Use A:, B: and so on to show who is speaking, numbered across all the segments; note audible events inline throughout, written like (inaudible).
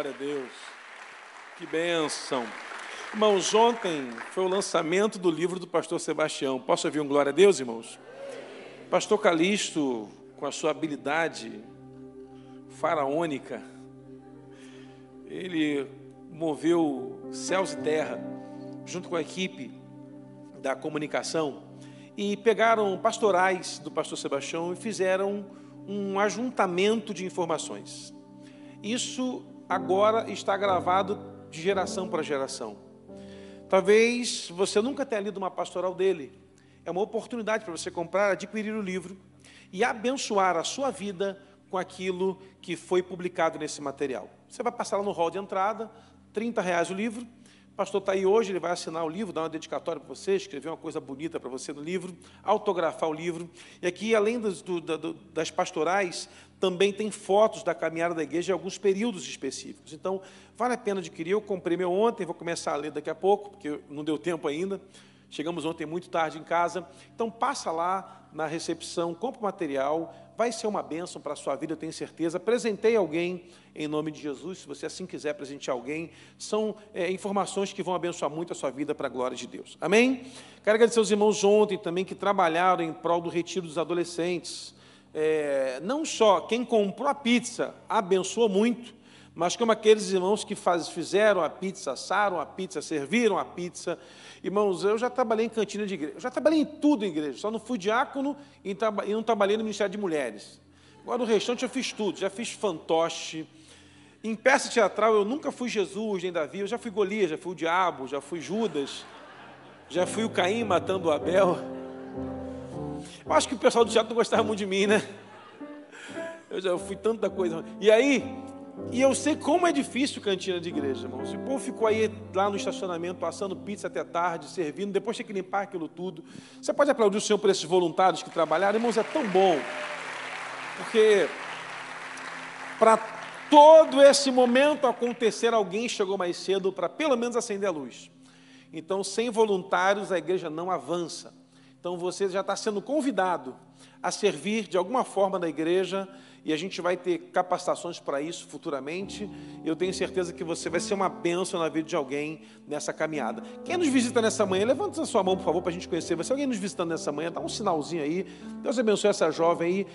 A: Glória a Deus. Que bênção. Irmãos, ontem foi o lançamento do livro do pastor Sebastião. Posso ouvir um glória a Deus, irmãos? Pastor Calixto, com a sua habilidade faraônica, ele moveu céus e terra, junto com a equipe da comunicação, e pegaram pastorais do pastor Sebastião e fizeram um ajuntamento de informações. Isso agora está gravado de geração para geração. Talvez você nunca tenha lido uma pastoral dele. É uma oportunidade para você comprar, adquirir o livro e abençoar a sua vida com aquilo que foi publicado nesse material. Você vai passar lá no hall de entrada, 30 reais o livro, pastor está aí hoje, ele vai assinar o livro, dar uma dedicatória para você, escrever uma coisa bonita para você no livro, autografar o livro. E aqui, além das, do, das pastorais, também tem fotos da caminhada da igreja em alguns períodos específicos. Então, vale a pena adquirir. Eu comprei meu ontem, vou começar a ler daqui a pouco, porque não deu tempo ainda. Chegamos ontem muito tarde em casa. Então, passa lá na recepção, compra o material, vai ser uma bênção para a sua vida, eu tenho certeza. Apresentei alguém em nome de Jesus, se você assim quiser presentear alguém. São é, informações que vão abençoar muito a sua vida para a glória de Deus. Amém? Quero agradecer aos irmãos ontem também que trabalharam em prol do retiro dos adolescentes. É, não só quem comprou a pizza abençoou muito, mas como aqueles irmãos que faz, fizeram a pizza, assaram a pizza, serviram a pizza. Irmãos, eu já trabalhei em cantina de igreja, eu já trabalhei em tudo em igreja, só não fui diácono e, e não trabalhei no Ministério de Mulheres. Agora, no restante, eu fiz tudo, já fiz fantoche. Em peça teatral, eu nunca fui Jesus nem Davi, eu já fui Golias, já fui o diabo, já fui Judas, já fui o Caim matando o Abel. Eu acho que o pessoal do teatro não gostava muito de mim, né? Eu já fui tanta coisa. E aí, e eu sei como é difícil cantina de igreja, irmãos. O povo ficou aí lá no estacionamento, passando pizza até tarde, servindo, depois tem que limpar aquilo tudo. Você pode aplaudir o Senhor por esses voluntários que trabalharam, irmãos, é tão bom. Porque para todo esse momento acontecer, alguém chegou mais cedo para pelo menos acender a luz. Então, sem voluntários, a igreja não avança. Então, você já está sendo convidado a servir de alguma forma na igreja e a gente vai ter capacitações para isso futuramente. Eu tenho certeza que você vai ser uma bênção na vida de alguém nessa caminhada. Quem nos visita nessa manhã, levanta a sua mão, por favor, para a gente conhecer. Você alguém nos visitando nessa manhã, dá um sinalzinho aí. Deus abençoe essa jovem aí.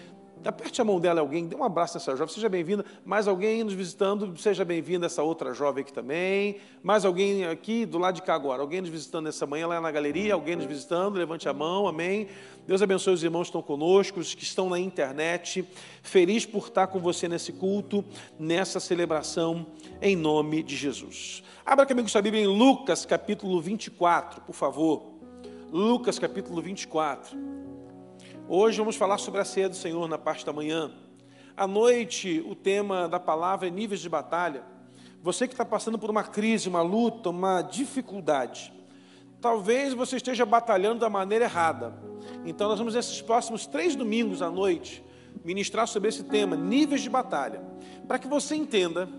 A: Aperte a mão dela alguém, dê um abraço nessa jovem, seja bem-vinda. Mais alguém nos visitando, seja bem-vinda essa outra jovem aqui também. Mais alguém aqui do lado de cá agora, alguém nos visitando nessa manhã lá na galeria, alguém nos visitando, levante a mão, amém. Deus abençoe os irmãos que estão conosco, os que estão na internet. Feliz por estar com você nesse culto, nessa celebração, em nome de Jesus. Abra comigo sua Bíblia em Lucas capítulo 24, por favor. Lucas capítulo 24. Hoje vamos falar sobre a ceia do Senhor na parte da manhã. À noite, o tema da palavra é níveis de batalha. Você que está passando por uma crise, uma luta, uma dificuldade, talvez você esteja batalhando da maneira errada. Então, nós vamos, nesses próximos três domingos à noite, ministrar sobre esse tema, níveis de batalha, para que você entenda,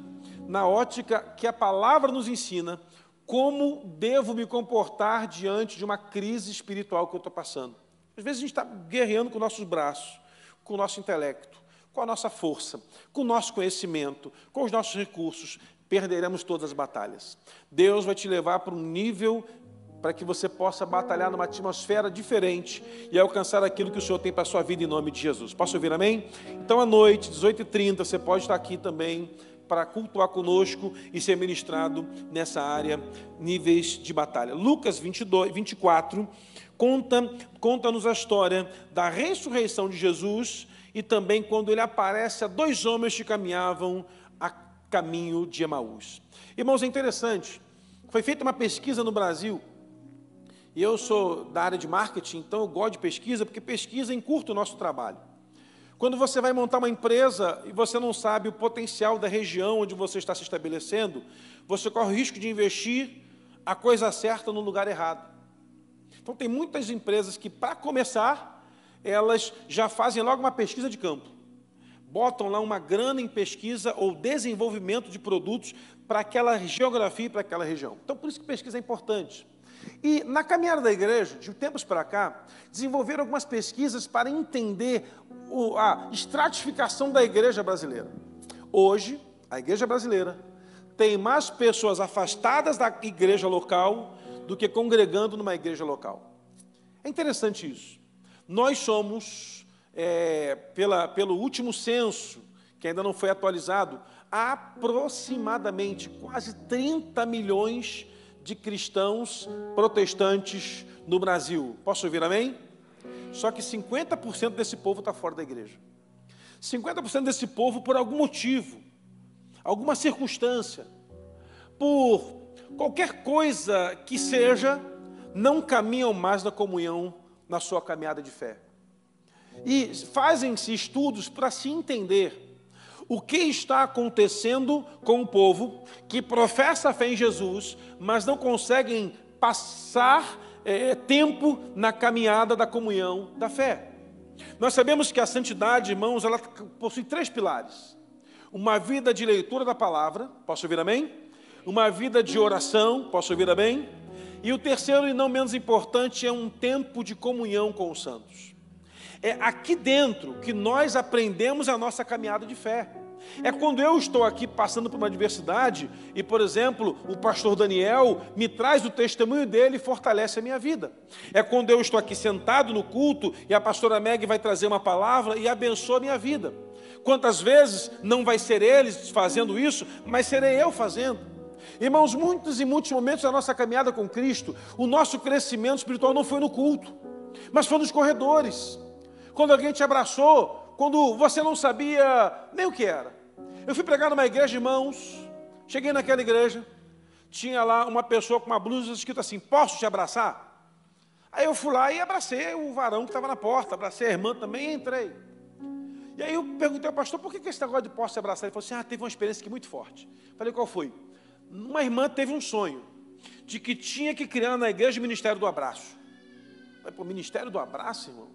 A: na ótica que a palavra nos ensina, como devo me comportar diante de uma crise espiritual que eu estou passando. Às vezes a gente está guerreando com nossos braços, com o nosso intelecto, com a nossa força, com o nosso conhecimento, com os nossos recursos, perderemos todas as batalhas. Deus vai te levar para um nível para que você possa batalhar numa atmosfera diferente e alcançar aquilo que o Senhor tem para a sua vida em nome de Jesus. Posso ouvir amém? Então, à noite, 18h30, você pode estar aqui também para cultuar conosco e ser ministrado nessa área, níveis de batalha. Lucas 22, 24 conta, conta-nos a história da ressurreição de Jesus e também quando ele aparece a dois homens que caminhavam a caminho de Emaús. Irmãos, é interessante, foi feita uma pesquisa no Brasil, e eu sou da área de marketing, então eu gosto de pesquisa, porque pesquisa encurta o nosso trabalho. Quando você vai montar uma empresa e você não sabe o potencial da região onde você está se estabelecendo, você corre o risco de investir a coisa certa no lugar errado. Então, tem muitas empresas que, para começar, elas já fazem logo uma pesquisa de campo. Botam lá uma grana em pesquisa ou desenvolvimento de produtos para aquela geografia e para aquela região. Então, por isso que pesquisa é importante. E na caminhada da igreja, de tempos para cá, desenvolveram algumas pesquisas para entender a estratificação da igreja brasileira. Hoje, a igreja brasileira tem mais pessoas afastadas da igreja local do que congregando numa igreja local. É interessante isso. Nós somos, é, pela, pelo último censo, que ainda não foi atualizado, aproximadamente quase 30 milhões de cristãos protestantes no Brasil. Posso ouvir amém? Só que 50% desse povo está fora da igreja. 50% desse povo, por algum motivo, alguma circunstância, por qualquer coisa que seja, não caminham mais na comunhão na sua caminhada de fé. E fazem-se estudos para se entender o que está acontecendo com o povo que professa a fé em Jesus, mas não conseguem passar é, tempo na caminhada da comunhão da fé. Nós sabemos que a santidade, irmãos, ela possui três pilares: uma vida de leitura da palavra, posso ouvir amém? Uma vida de oração, posso ouvir amém? E o terceiro, e não menos importante, é um tempo de comunhão com os santos. É aqui dentro que nós aprendemos a nossa caminhada de fé. É quando eu estou aqui passando por uma adversidade e, por exemplo, o pastor Daniel me traz o testemunho dele e fortalece a minha vida. É quando eu estou aqui sentado no culto e a pastora Meg vai trazer uma palavra e abençoa a minha vida. Quantas vezes não vai ser eles fazendo isso, mas serei eu fazendo. Irmãos, muitos e muitos momentos da nossa caminhada com Cristo, o nosso crescimento espiritual não foi no culto, mas foi nos corredores. Quando alguém te abraçou, quando você não sabia nem o que era. Eu fui pregar numa igreja, irmãos, cheguei naquela igreja, tinha lá uma pessoa com uma blusa escrita assim: Posso te abraçar? Aí eu fui lá e abracei o varão que estava na porta, abracei a irmã também e entrei. E aí eu perguntei ao pastor, por que, que esse negócio de posso te abraçar? Ele falou assim, ah, teve uma experiência aqui muito forte. Falei, qual foi? Uma irmã teve um sonho de que tinha que criar na igreja o ministério do abraço. Falei, pô, ministério do abraço, irmão?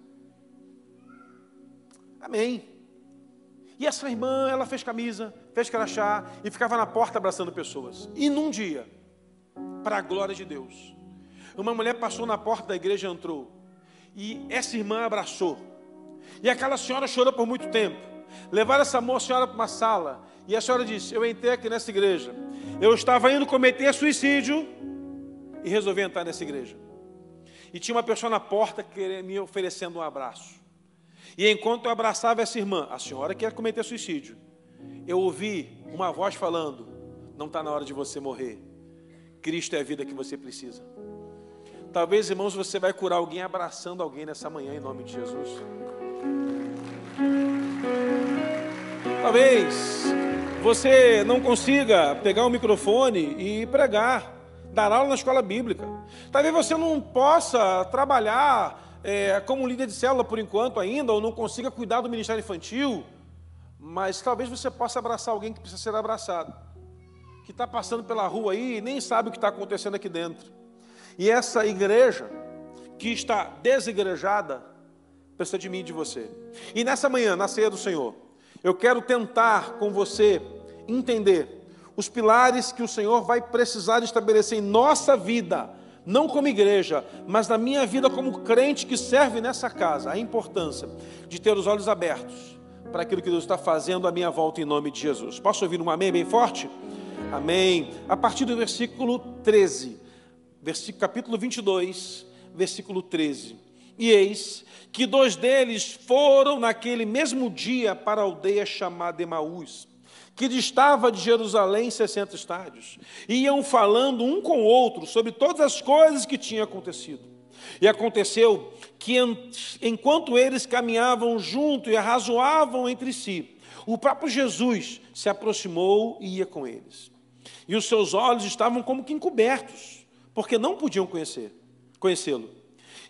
A: Amém. E essa irmã, ela fez camisa, fez crachá e ficava na porta abraçando pessoas. E num dia, para a glória de Deus, uma mulher passou na porta da igreja e entrou. E essa irmã abraçou. E aquela senhora chorou por muito tempo. Levaram essa moça senhora para uma sala. E a senhora disse: Eu entrei aqui nessa igreja. Eu estava indo cometer suicídio e resolvi entrar nessa igreja. E tinha uma pessoa na porta me oferecendo um abraço. E enquanto eu abraçava essa irmã, a senhora quer cometer suicídio, eu ouvi uma voz falando: Não está na hora de você morrer. Cristo é a vida que você precisa. Talvez, irmãos, você vai curar alguém abraçando alguém nessa manhã, em nome de Jesus. Talvez você não consiga pegar o microfone e pregar, dar aula na escola bíblica. Talvez você não possa trabalhar é, como líder de célula por enquanto ainda, ou não consiga cuidar do ministério infantil, mas talvez você possa abraçar alguém que precisa ser abraçado, que está passando pela rua aí e nem sabe o que está acontecendo aqui dentro. E essa igreja, que está desigrejada, precisa de mim e de você. E nessa manhã, na ceia do Senhor, eu quero tentar com você entender os pilares que o Senhor vai precisar estabelecer em nossa vida não como igreja, mas na minha vida como crente que serve nessa casa, a importância de ter os olhos abertos para aquilo que Deus está fazendo à minha volta em nome de Jesus. Posso ouvir um amém bem forte? Amém. A partir do versículo 13, versículo, capítulo 22, versículo 13. E eis que dois deles foram naquele mesmo dia para a aldeia chamada Emaús que distava de Jerusalém 60 estádios. Iam falando um com o outro sobre todas as coisas que tinham acontecido. E aconteceu que, enquanto eles caminhavam junto e arrazoavam entre si, o próprio Jesus se aproximou e ia com eles. E os seus olhos estavam como que encobertos, porque não podiam conhecer, conhecê-lo.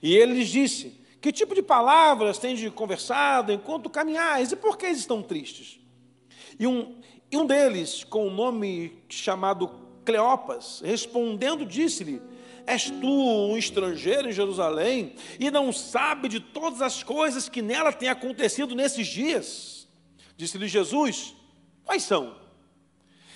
A: E ele lhes disse: Que tipo de palavras tens conversado enquanto caminhais? E por que estão tristes? E um, e um deles, com o um nome chamado Cleopas, respondendo, disse-lhe: És tu um estrangeiro em Jerusalém e não sabe de todas as coisas que nela têm acontecido nesses dias? Disse-lhe Jesus: Quais são?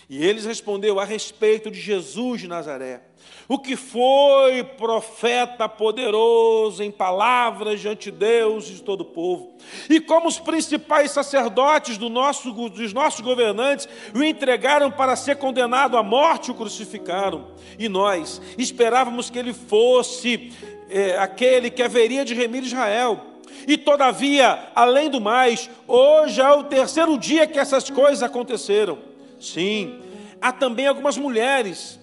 A: E eles respondeu a respeito de Jesus de Nazaré, o que foi profeta poderoso em palavras diante de Deus e de todo o povo. E como os principais sacerdotes do nosso, dos nossos governantes o entregaram para ser condenado à morte, o crucificaram. E nós esperávamos que ele fosse é, aquele que haveria de remir Israel. E todavia, além do mais, hoje é o terceiro dia que essas coisas aconteceram. Sim, há também algumas mulheres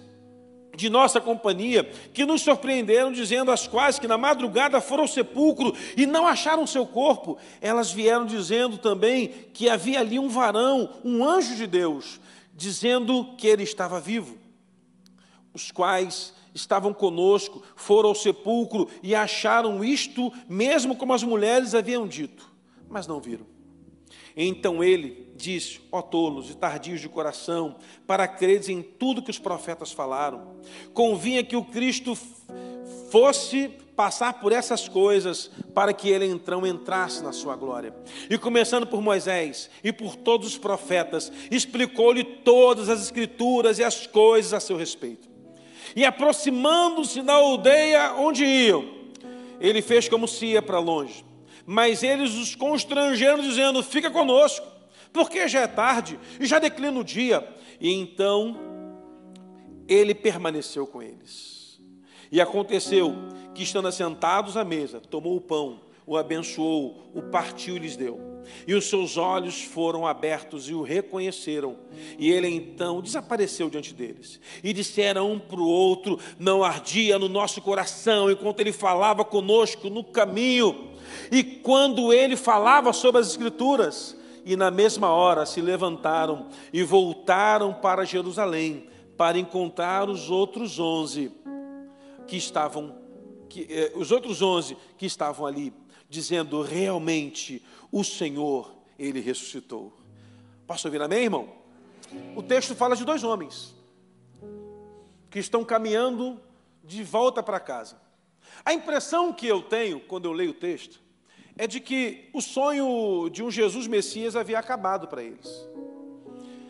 A: de nossa companhia que nos surpreenderam, dizendo as quais que na madrugada foram ao sepulcro e não acharam seu corpo. Elas vieram dizendo também que havia ali um varão, um anjo de Deus, dizendo que ele estava vivo. Os quais estavam conosco foram ao sepulcro e acharam isto, mesmo como as mulheres haviam dito, mas não viram. Então ele disse: Ó tolos e tardios de coração, para creres em tudo que os profetas falaram, convinha que o Cristo fosse passar por essas coisas para que ele então entrasse na sua glória. E começando por Moisés e por todos os profetas, explicou-lhe todas as escrituras e as coisas a seu respeito. E aproximando-se da aldeia onde iam, ele fez como se ia para longe. Mas eles os constrangeram, dizendo: Fica conosco, porque já é tarde e já declina o dia. E então ele permaneceu com eles. E aconteceu que, estando assentados à mesa, tomou o pão, o abençoou, o partiu e lhes deu e os seus olhos foram abertos e o reconheceram. E ele então desapareceu diante deles. E disseram um para o outro: Não ardia no nosso coração enquanto ele falava conosco no caminho. E quando ele falava sobre as Escrituras, e na mesma hora se levantaram e voltaram para Jerusalém para encontrar os outros onze que estavam, que, eh, os outros onze que estavam ali, dizendo realmente o Senhor, ele ressuscitou. Posso ouvir amém, irmão? O texto fala de dois homens que estão caminhando de volta para casa. A impressão que eu tenho quando eu leio o texto é de que o sonho de um Jesus Messias havia acabado para eles.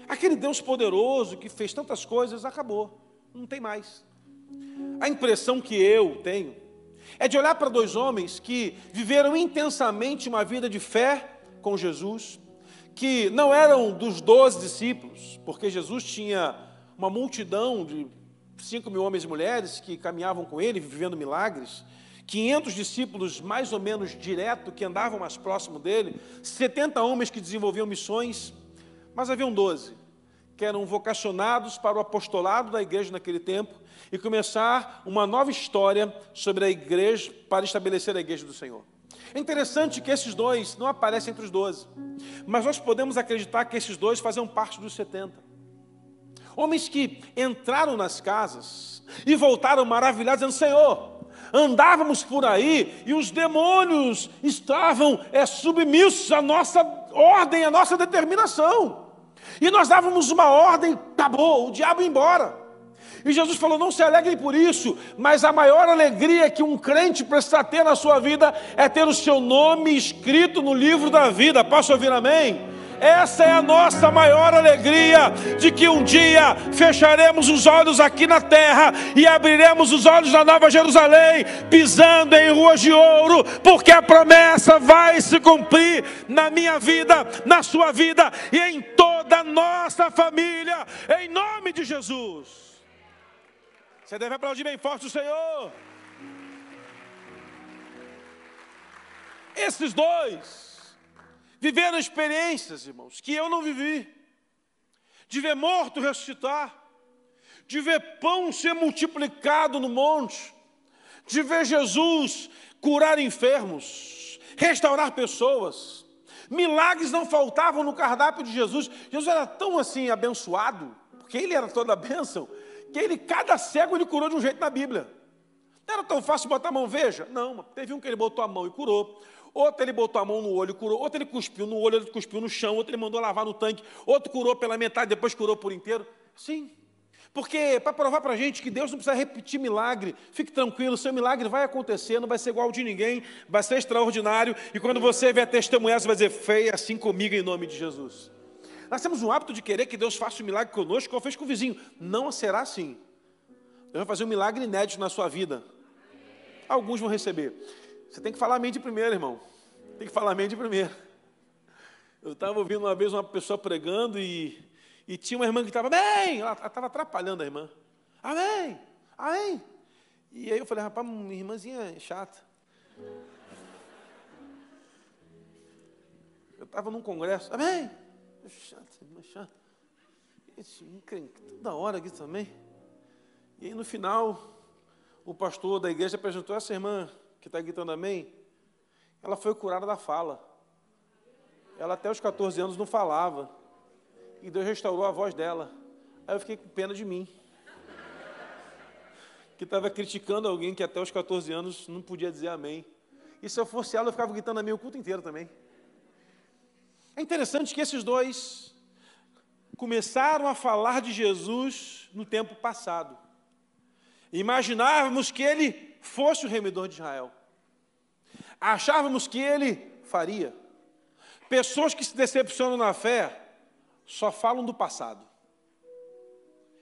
A: Aquele Deus poderoso que fez tantas coisas acabou, não tem mais. A impressão que eu tenho é de olhar para dois homens que viveram intensamente uma vida de fé com Jesus, que não eram dos doze discípulos, porque Jesus tinha uma multidão de cinco mil homens e mulheres que caminhavam com ele, vivendo milagres, 500 discípulos mais ou menos direto que andavam mais próximo dele, 70 homens que desenvolviam missões, mas haviam 12 que eram vocacionados para o apostolado da igreja naquele tempo e começar uma nova história sobre a igreja para estabelecer a igreja do Senhor. É interessante que esses dois não aparecem entre os doze, mas nós podemos acreditar que esses dois faziam parte dos 70. Homens que entraram nas casas e voltaram maravilhados, dizendo: Senhor, andávamos por aí e os demônios estavam é, submissos à nossa ordem, à nossa determinação. E nós dávamos uma ordem, acabou, o diabo ia embora. E Jesus falou: não se alegrem por isso, mas a maior alegria que um crente precisa ter na sua vida é ter o seu nome escrito no livro da vida. Posso ouvir amém? Essa é a nossa maior alegria, de que um dia fecharemos os olhos aqui na terra e abriremos os olhos na Nova Jerusalém, pisando em ruas de ouro, porque a promessa vai se cumprir na minha vida, na sua vida e em toda a nossa família, em nome de Jesus. Você deve aplaudir bem forte o Senhor. Esses dois viveram experiências, irmãos, que eu não vivi. De ver morto ressuscitar, de ver pão ser multiplicado no monte, de ver Jesus curar enfermos, restaurar pessoas. Milagres não faltavam no cardápio de Jesus. Jesus era tão assim abençoado, porque ele era toda a bênção, que ele, cada cego, ele curou de um jeito na Bíblia. Não era tão fácil botar a mão, veja. Não, teve um que ele botou a mão e curou. Outro ele botou a mão no olho curou. Outro ele cuspiu no olho, outro cuspiu no chão. Outro ele mandou lavar no tanque. Outro curou pela metade, depois curou por inteiro. Sim. Porque para provar para a gente que Deus não precisa repetir milagre, fique tranquilo, seu milagre vai acontecer, não vai ser igual de ninguém, vai ser extraordinário. E quando você vier testemunhar, você vai dizer, feia assim comigo em nome de Jesus. Nós temos um hábito de querer que Deus faça um milagre conosco, como fez com o vizinho. Não será assim. Deus vai fazer um milagre inédito na sua vida. Alguns vão receber. Você tem que falar amém de primeiro, irmão. Tem que falar amém de primeiro. Eu estava ouvindo uma vez uma pessoa pregando e, e tinha uma irmã que estava, amém! Ela estava atrapalhando a irmã. Amém! Amém! E aí eu falei, rapaz, minha irmãzinha chata. Eu estava num congresso, amém? Chato, irmã chata. Esse toda hora aqui também. E aí no final, o pastor da igreja apresentou essa irmã que está gritando amém. Ela foi curada da fala. Ela até os 14 anos não falava. E Deus restaurou a voz dela. Aí eu fiquei com pena de mim. Que estava criticando alguém que até os 14 anos não podia dizer amém. E se eu fosse ela, eu ficava gritando amém o culto inteiro também. É interessante que esses dois começaram a falar de Jesus no tempo passado. Imaginávamos que ele fosse o remedor de Israel. Achávamos que ele faria. Pessoas que se decepcionam na fé só falam do passado.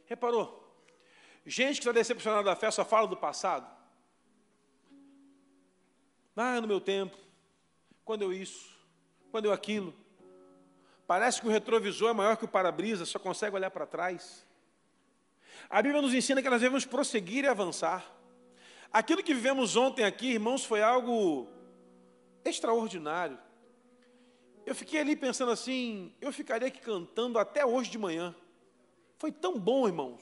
A: Reparou? Gente que está decepcionada da fé só fala do passado. Ah, no meu tempo, quando eu isso, quando eu aquilo. Parece que o retrovisor é maior que o para-brisa, só consegue olhar para trás. A Bíblia nos ensina que nós devemos prosseguir e avançar. Aquilo que vivemos ontem aqui, irmãos, foi algo extraordinário. Eu fiquei ali pensando assim, eu ficaria aqui cantando até hoje de manhã. Foi tão bom, irmãos.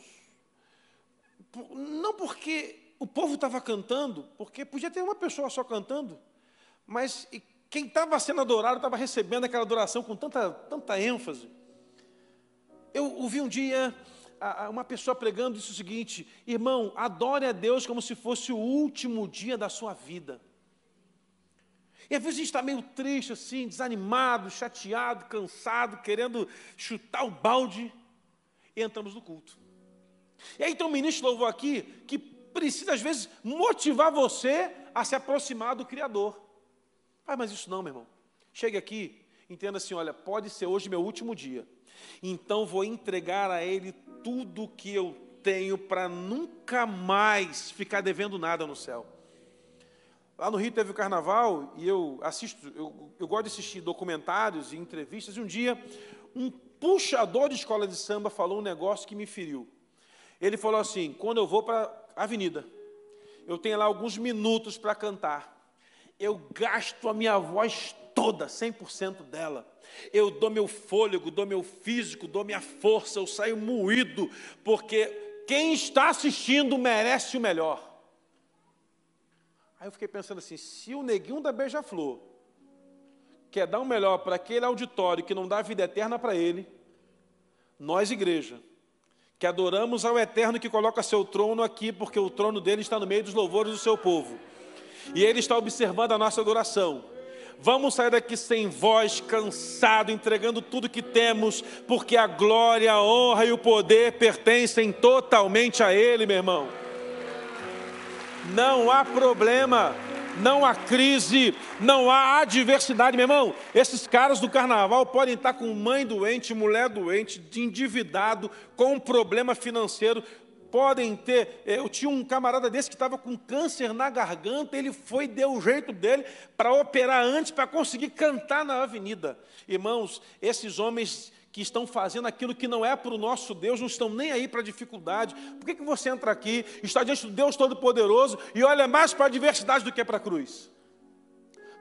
A: Não porque o povo estava cantando, porque podia ter uma pessoa só cantando, mas quem estava sendo adorado estava recebendo aquela adoração com tanta, tanta ênfase. Eu ouvi um dia uma pessoa pregando isso o seguinte: irmão, adore a Deus como se fosse o último dia da sua vida. E às vezes a gente está meio triste, assim, desanimado, chateado, cansado, querendo chutar o balde, e entramos no culto. E aí tem um ministro louvou aqui que precisa, às vezes, motivar você a se aproximar do Criador. Ah, mas isso não, meu irmão. Chegue aqui, entenda assim: olha, pode ser hoje meu último dia. Então vou entregar a Ele tudo que eu tenho para nunca mais ficar devendo nada no céu. Lá no Rio teve o carnaval e eu assisto, eu, eu gosto de assistir documentários e entrevistas. E um dia, um puxador de escola de samba falou um negócio que me feriu. Ele falou assim: quando eu vou para a avenida, eu tenho lá alguns minutos para cantar. Eu gasto a minha voz toda, 100% dela. Eu dou meu fôlego, dou meu físico, dou minha força, eu saio moído, porque quem está assistindo merece o melhor. Aí eu fiquei pensando assim: se o neguinho da Beija-Flor quer dar um melhor para aquele auditório que não dá vida eterna para ele, nós, igreja, que adoramos ao Eterno que coloca seu trono aqui, porque o trono dele está no meio dos louvores do seu povo, e ele está observando a nossa adoração. Vamos sair daqui sem voz, cansado, entregando tudo que temos, porque a glória, a honra e o poder pertencem totalmente a Ele, meu irmão não há problema, não há crise, não há adversidade, meu irmão. Esses caras do carnaval podem estar com mãe doente, mulher doente, endividado, com um problema financeiro, podem ter. Eu tinha um camarada desse que estava com câncer na garganta, ele foi, deu o jeito dele para operar antes, para conseguir cantar na avenida. Irmãos, esses homens que estão fazendo aquilo que não é para o nosso Deus, não estão nem aí para a dificuldade. Por que, que você entra aqui, está diante do Deus Todo-Poderoso e olha mais para a adversidade do que para a cruz?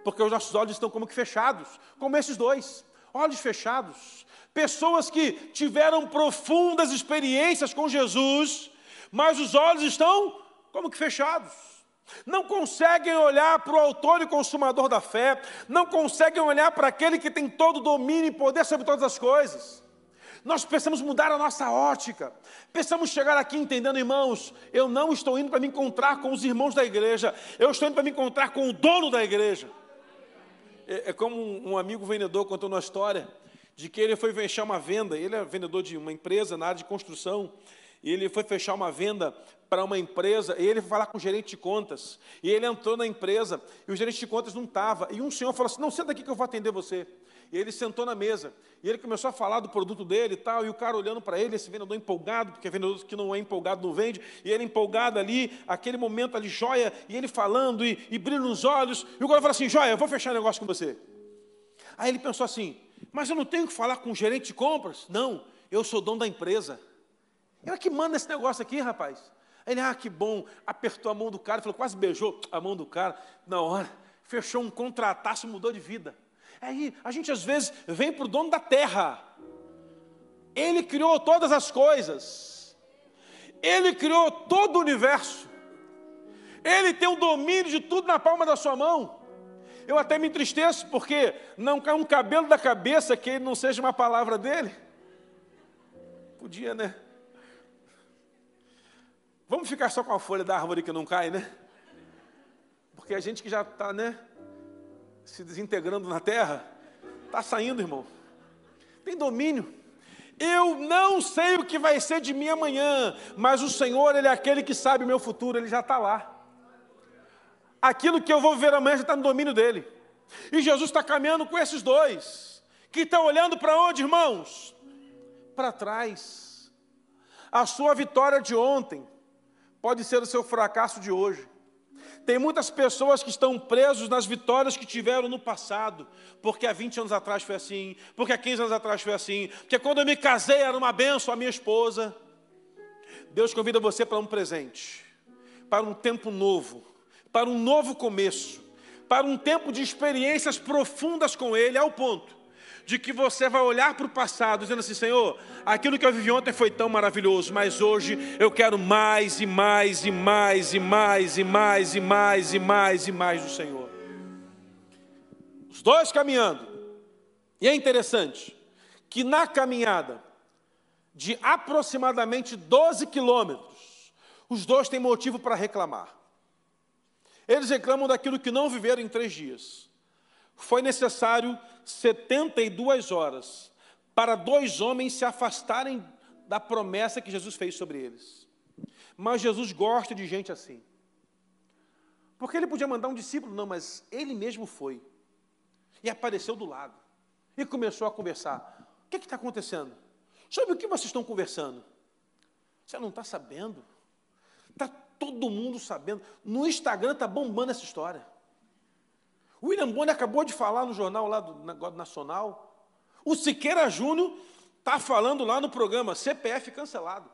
A: Porque os nossos olhos estão como que fechados, como esses dois, olhos fechados. Pessoas que tiveram profundas experiências com Jesus, mas os olhos estão como que fechados. Não conseguem olhar para o autor e consumador da fé, não conseguem olhar para aquele que tem todo o domínio e poder sobre todas as coisas. Nós precisamos mudar a nossa ótica, precisamos chegar aqui entendendo, irmãos, eu não estou indo para me encontrar com os irmãos da igreja, eu estou indo para me encontrar com o dono da igreja. É, é como um, um amigo vendedor contou uma história de que ele foi fechar uma venda, ele é vendedor de uma empresa na área de construção, e ele foi fechar uma venda para uma empresa, e ele foi falar com o gerente de contas, e ele entrou na empresa, e o gerente de contas não estava, e um senhor falou assim, não, senta aqui que eu vou atender você. E ele sentou na mesa. E ele começou a falar do produto dele e tal. E o cara olhando para ele, esse vendedor empolgado, porque vendedor que não é empolgado não vende. E ele empolgado ali, aquele momento ali, joia. E ele falando e, e brilho nos olhos. E o cara falou assim: joia, eu vou fechar negócio com você. Aí ele pensou assim: mas eu não tenho que falar com o gerente de compras? Não, eu sou dono da empresa. Eu é que manda esse negócio aqui, rapaz. Ele, ah, que bom, apertou a mão do cara, falou, quase beijou a mão do cara. Na hora, fechou um contrataço, mudou de vida. Aí a gente às vezes vem para o dono da terra. Ele criou todas as coisas. Ele criou todo o universo. Ele tem o domínio de tudo na palma da sua mão. Eu até me entristeço porque não cai um cabelo da cabeça que ele não seja uma palavra dele. Podia, né? Vamos ficar só com a folha da árvore que não cai, né? Porque a gente que já está, né? Se desintegrando na terra, está saindo, irmão. Tem domínio. Eu não sei o que vai ser de mim amanhã, mas o Senhor, Ele é aquele que sabe o meu futuro, Ele já está lá aquilo que eu vou viver amanhã já está no domínio dele. E Jesus está caminhando com esses dois, que estão olhando para onde, irmãos? Para trás. A sua vitória de ontem pode ser o seu fracasso de hoje. Tem muitas pessoas que estão presos nas vitórias que tiveram no passado, porque há 20 anos atrás foi assim, porque há 15 anos atrás foi assim, porque quando eu me casei era uma benção a minha esposa. Deus convida você para um presente, para um tempo novo, para um novo começo, para um tempo de experiências profundas com Ele, ao ponto de que você vai olhar para o passado dizendo assim: Senhor, aquilo que eu vivi ontem foi tão maravilhoso, mas hoje eu quero mais e mais e mais e mais e mais e mais e mais e mais do Senhor. Os dois caminhando, e é interessante que na caminhada de aproximadamente 12 quilômetros, os dois têm motivo para reclamar. Eles reclamam daquilo que não viveram em três dias. Foi necessário 72 horas para dois homens se afastarem da promessa que Jesus fez sobre eles. Mas Jesus gosta de gente assim. Porque ele podia mandar um discípulo, não, mas ele mesmo foi. E apareceu do lado. E começou a conversar. O que está acontecendo? Sobre o que vocês estão conversando? Você não está sabendo? Está todo mundo sabendo. No Instagram está bombando essa história. O William Bonner acabou de falar no jornal lá do Nacional. O Siqueira Júnior está falando lá no programa CPF cancelado.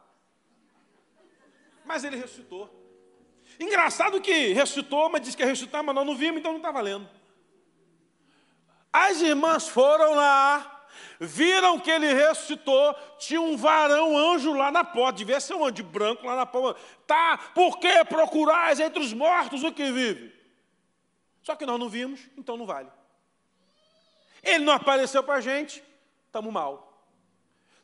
A: Mas ele ressuscitou. Engraçado que ressuscitou, mas disse que ia ressuscitar, mas nós não vimos, então não está valendo. As irmãs foram lá, Viram que ele ressuscitou, tinha um varão anjo lá na porta, devia ser um anjo de branco lá na porta. Tá, por que procurais entre os mortos o que vive? Só que nós não vimos, então não vale. Ele não apareceu para a gente, estamos mal.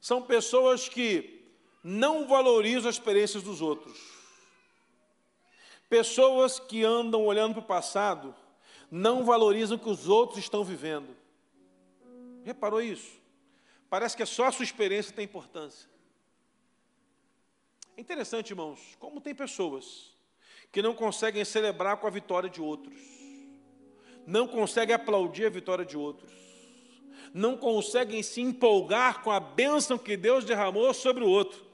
A: São pessoas que não valorizam as experiências dos outros. Pessoas que andam olhando para o passado, não valorizam o que os outros estão vivendo. Reparou isso? Parece que é só a sua experiência que tem importância. É interessante, irmãos, como tem pessoas que não conseguem celebrar com a vitória de outros, não conseguem aplaudir a vitória de outros, não conseguem se empolgar com a bênção que Deus derramou sobre o outro.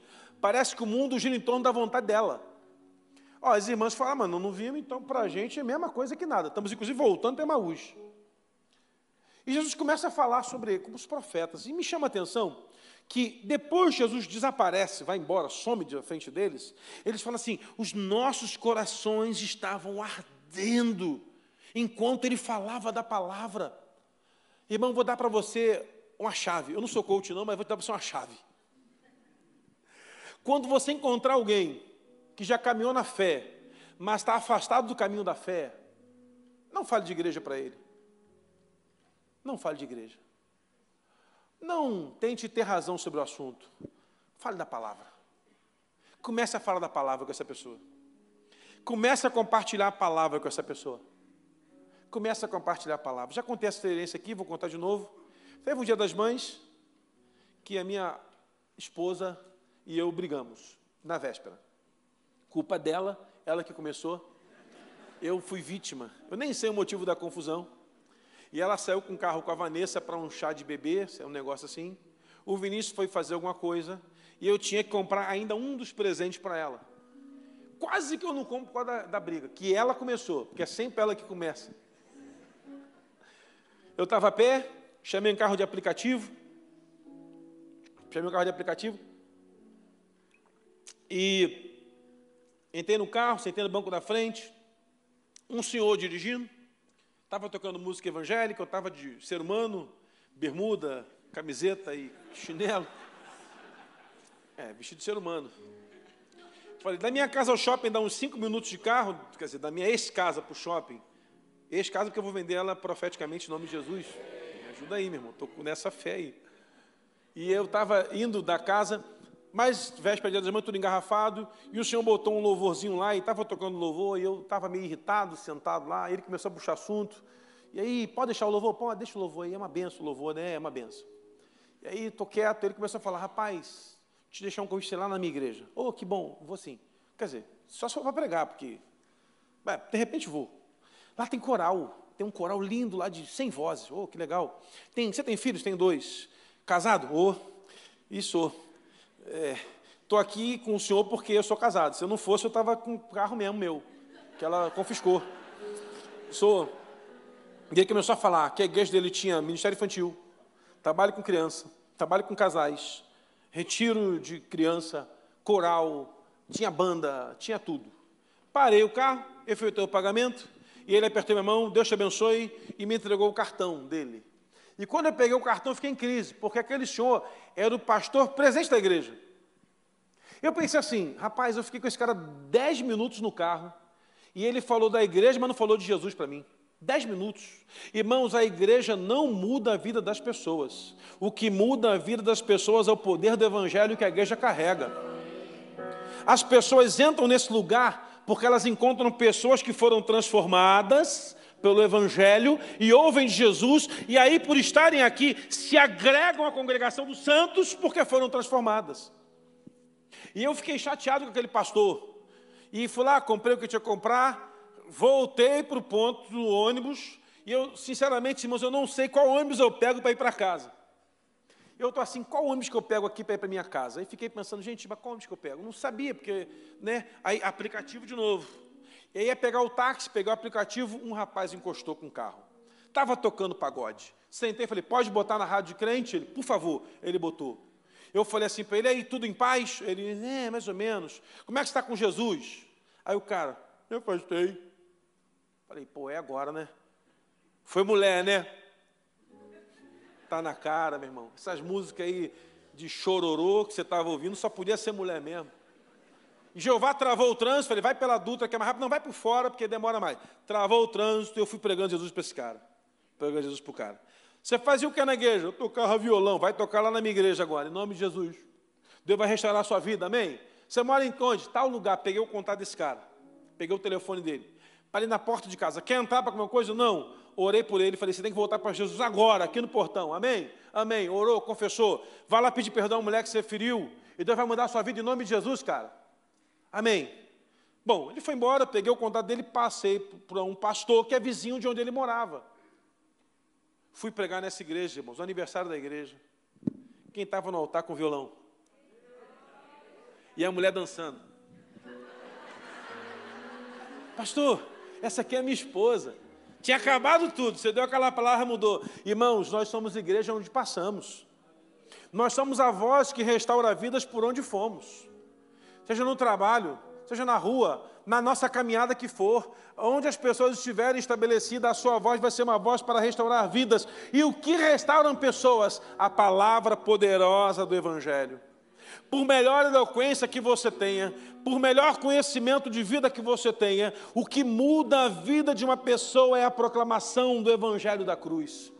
A: Parece que o mundo gira em torno da vontade dela. Ó, as irmãs falam, ah, mano, não vimos, então para a gente é a mesma coisa que nada. Estamos inclusive voltando para Emaús. E Jesus começa a falar sobre como os profetas. E me chama a atenção que depois Jesus desaparece, vai embora, some de frente deles, eles falam assim: os nossos corações estavam ardendo enquanto ele falava da palavra. Irmão, vou dar para você uma chave. Eu não sou coach, não, mas vou dar para você uma chave. Quando você encontrar alguém que já caminhou na fé, mas está afastado do caminho da fé, não fale de igreja para ele. Não fale de igreja. Não tente ter razão sobre o assunto. Fale da palavra. Comece a falar da palavra com essa pessoa. Comece a compartilhar a palavra com essa pessoa. Comece a compartilhar a palavra. Já contei essa experiência aqui, vou contar de novo. Teve um dia das mães que a minha esposa e eu brigamos na véspera. Culpa dela, ela que começou. Eu fui vítima. Eu nem sei o motivo da confusão. E ela saiu com o carro com a Vanessa para um chá de bebê, é um negócio assim. O Vinícius foi fazer alguma coisa e eu tinha que comprar ainda um dos presentes para ela. Quase que eu não compro por causa da, da briga, que ela começou, porque é sempre ela que começa. Eu estava a pé, chamei um carro de aplicativo, chamei um carro de aplicativo, e entrei no carro, sentei no banco da frente, um senhor dirigindo, estava tocando música evangélica, eu estava de ser humano, bermuda, camiseta e chinelo. É, vestido de ser humano. Falei, da minha casa ao shopping dá uns cinco minutos de carro, quer dizer, da minha ex-casa para o shopping. Ex-casa porque eu vou vender ela profeticamente em nome de Jesus. Me ajuda aí, meu irmão, estou nessa fé aí. E eu estava indo da casa, mas véspera de das tudo engarrafado, e o senhor botou um louvorzinho lá, e estava tocando louvor, e eu estava meio irritado, sentado lá, ele começou a puxar assunto, e aí, pode deixar o louvor? Pode, deixa o louvor aí, é uma benção o louvor, né? É uma benção. E aí, estou quieto, ele começou a falar, rapaz, te deixar um convite lá na minha igreja. Oh, que bom, vou sim. Quer dizer, só se for para pregar, porque, de repente vou. Lá tem coral, tem um coral lindo lá de 100 vozes, oh, que legal. Tem, você tem filhos? Tem dois. Casado? Oh, sou. Estou é, aqui com o senhor porque eu sou casado. Se eu não fosse, eu estava com o carro mesmo meu, que ela confiscou. Sou. E ele começou a falar que a igreja dele tinha ministério infantil, trabalho com criança, trabalho com casais, retiro de criança, coral, tinha banda, tinha tudo. Parei o carro, efetuei o pagamento, e ele apertou minha mão, Deus te abençoe, e me entregou o cartão dele. E quando eu peguei o cartão, fiquei em crise, porque aquele senhor era o pastor presente da igreja. Eu pensei assim, rapaz, eu fiquei com esse cara dez minutos no carro, e ele falou da igreja, mas não falou de Jesus para mim. Dez minutos. Irmãos, a igreja não muda a vida das pessoas. O que muda a vida das pessoas é o poder do evangelho que a igreja carrega. As pessoas entram nesse lugar porque elas encontram pessoas que foram transformadas pelo Evangelho e ouvem de Jesus, e aí, por estarem aqui, se agregam à congregação dos santos porque foram transformadas. E eu fiquei chateado com aquele pastor. E fui lá, comprei o que tinha que comprar, voltei para o ponto do ônibus, e eu, sinceramente, irmãos, eu não sei qual ônibus eu pego para ir para casa. Eu estou assim, qual ônibus que eu pego aqui para ir para minha casa? Aí fiquei pensando, gente, mas qual ônibus que eu pego? Não sabia, porque, né? Aí, aplicativo de novo. E aí ia pegar o táxi, pegar o aplicativo, um rapaz encostou com o carro. Estava tocando pagode. Sentei falei, pode botar na rádio de crente? Ele, por favor. Ele botou. Eu falei assim para ele, aí, tudo em paz? Ele, é, mais ou menos. Como é que está com Jesus? Aí o cara, eu afastei. Falei, pô, é agora, né? Foi mulher, né? Tá na cara, meu irmão. Essas músicas aí de chororô que você estava ouvindo só podia ser mulher mesmo. E Jeová travou o trânsito, falei, vai pela Dutra que é mais rápido. Não, vai por fora porque demora mais. Travou o trânsito eu fui pregando Jesus para esse cara. Pregando Jesus para o cara. Você fazia o que na igreja? Eu tocava violão, vai tocar lá na minha igreja agora, em nome de Jesus. Deus vai restaurar a sua vida, amém? Você mora em onde? Tal lugar, peguei o contato desse cara. Peguei o telefone dele. Parei na porta de casa. Quer entrar para alguma coisa? Não orei por ele, falei, você tem que voltar para Jesus agora, aqui no portão, amém? Amém, orou, confessou, vai lá pedir perdão ao mulher que você feriu, e Deus vai mudar a sua vida em nome de Jesus, cara, amém? Bom, ele foi embora, peguei o contato dele, passei para um pastor que é vizinho de onde ele morava, fui pregar nessa igreja, irmãos, o aniversário da igreja, quem estava no altar com violão? E a mulher dançando, pastor, essa aqui é minha esposa, tinha acabado tudo, você deu aquela palavra, mudou. Irmãos, nós somos igreja onde passamos. Nós somos a voz que restaura vidas por onde fomos. Seja no trabalho, seja na rua, na nossa caminhada que for, onde as pessoas estiverem estabelecidas, a sua voz vai ser uma voz para restaurar vidas. E o que restauram pessoas? A palavra poderosa do Evangelho por melhor eloquência que você tenha, por melhor conhecimento de vida que você tenha, o que muda a vida de uma pessoa é a proclamação do Evangelho da cruz.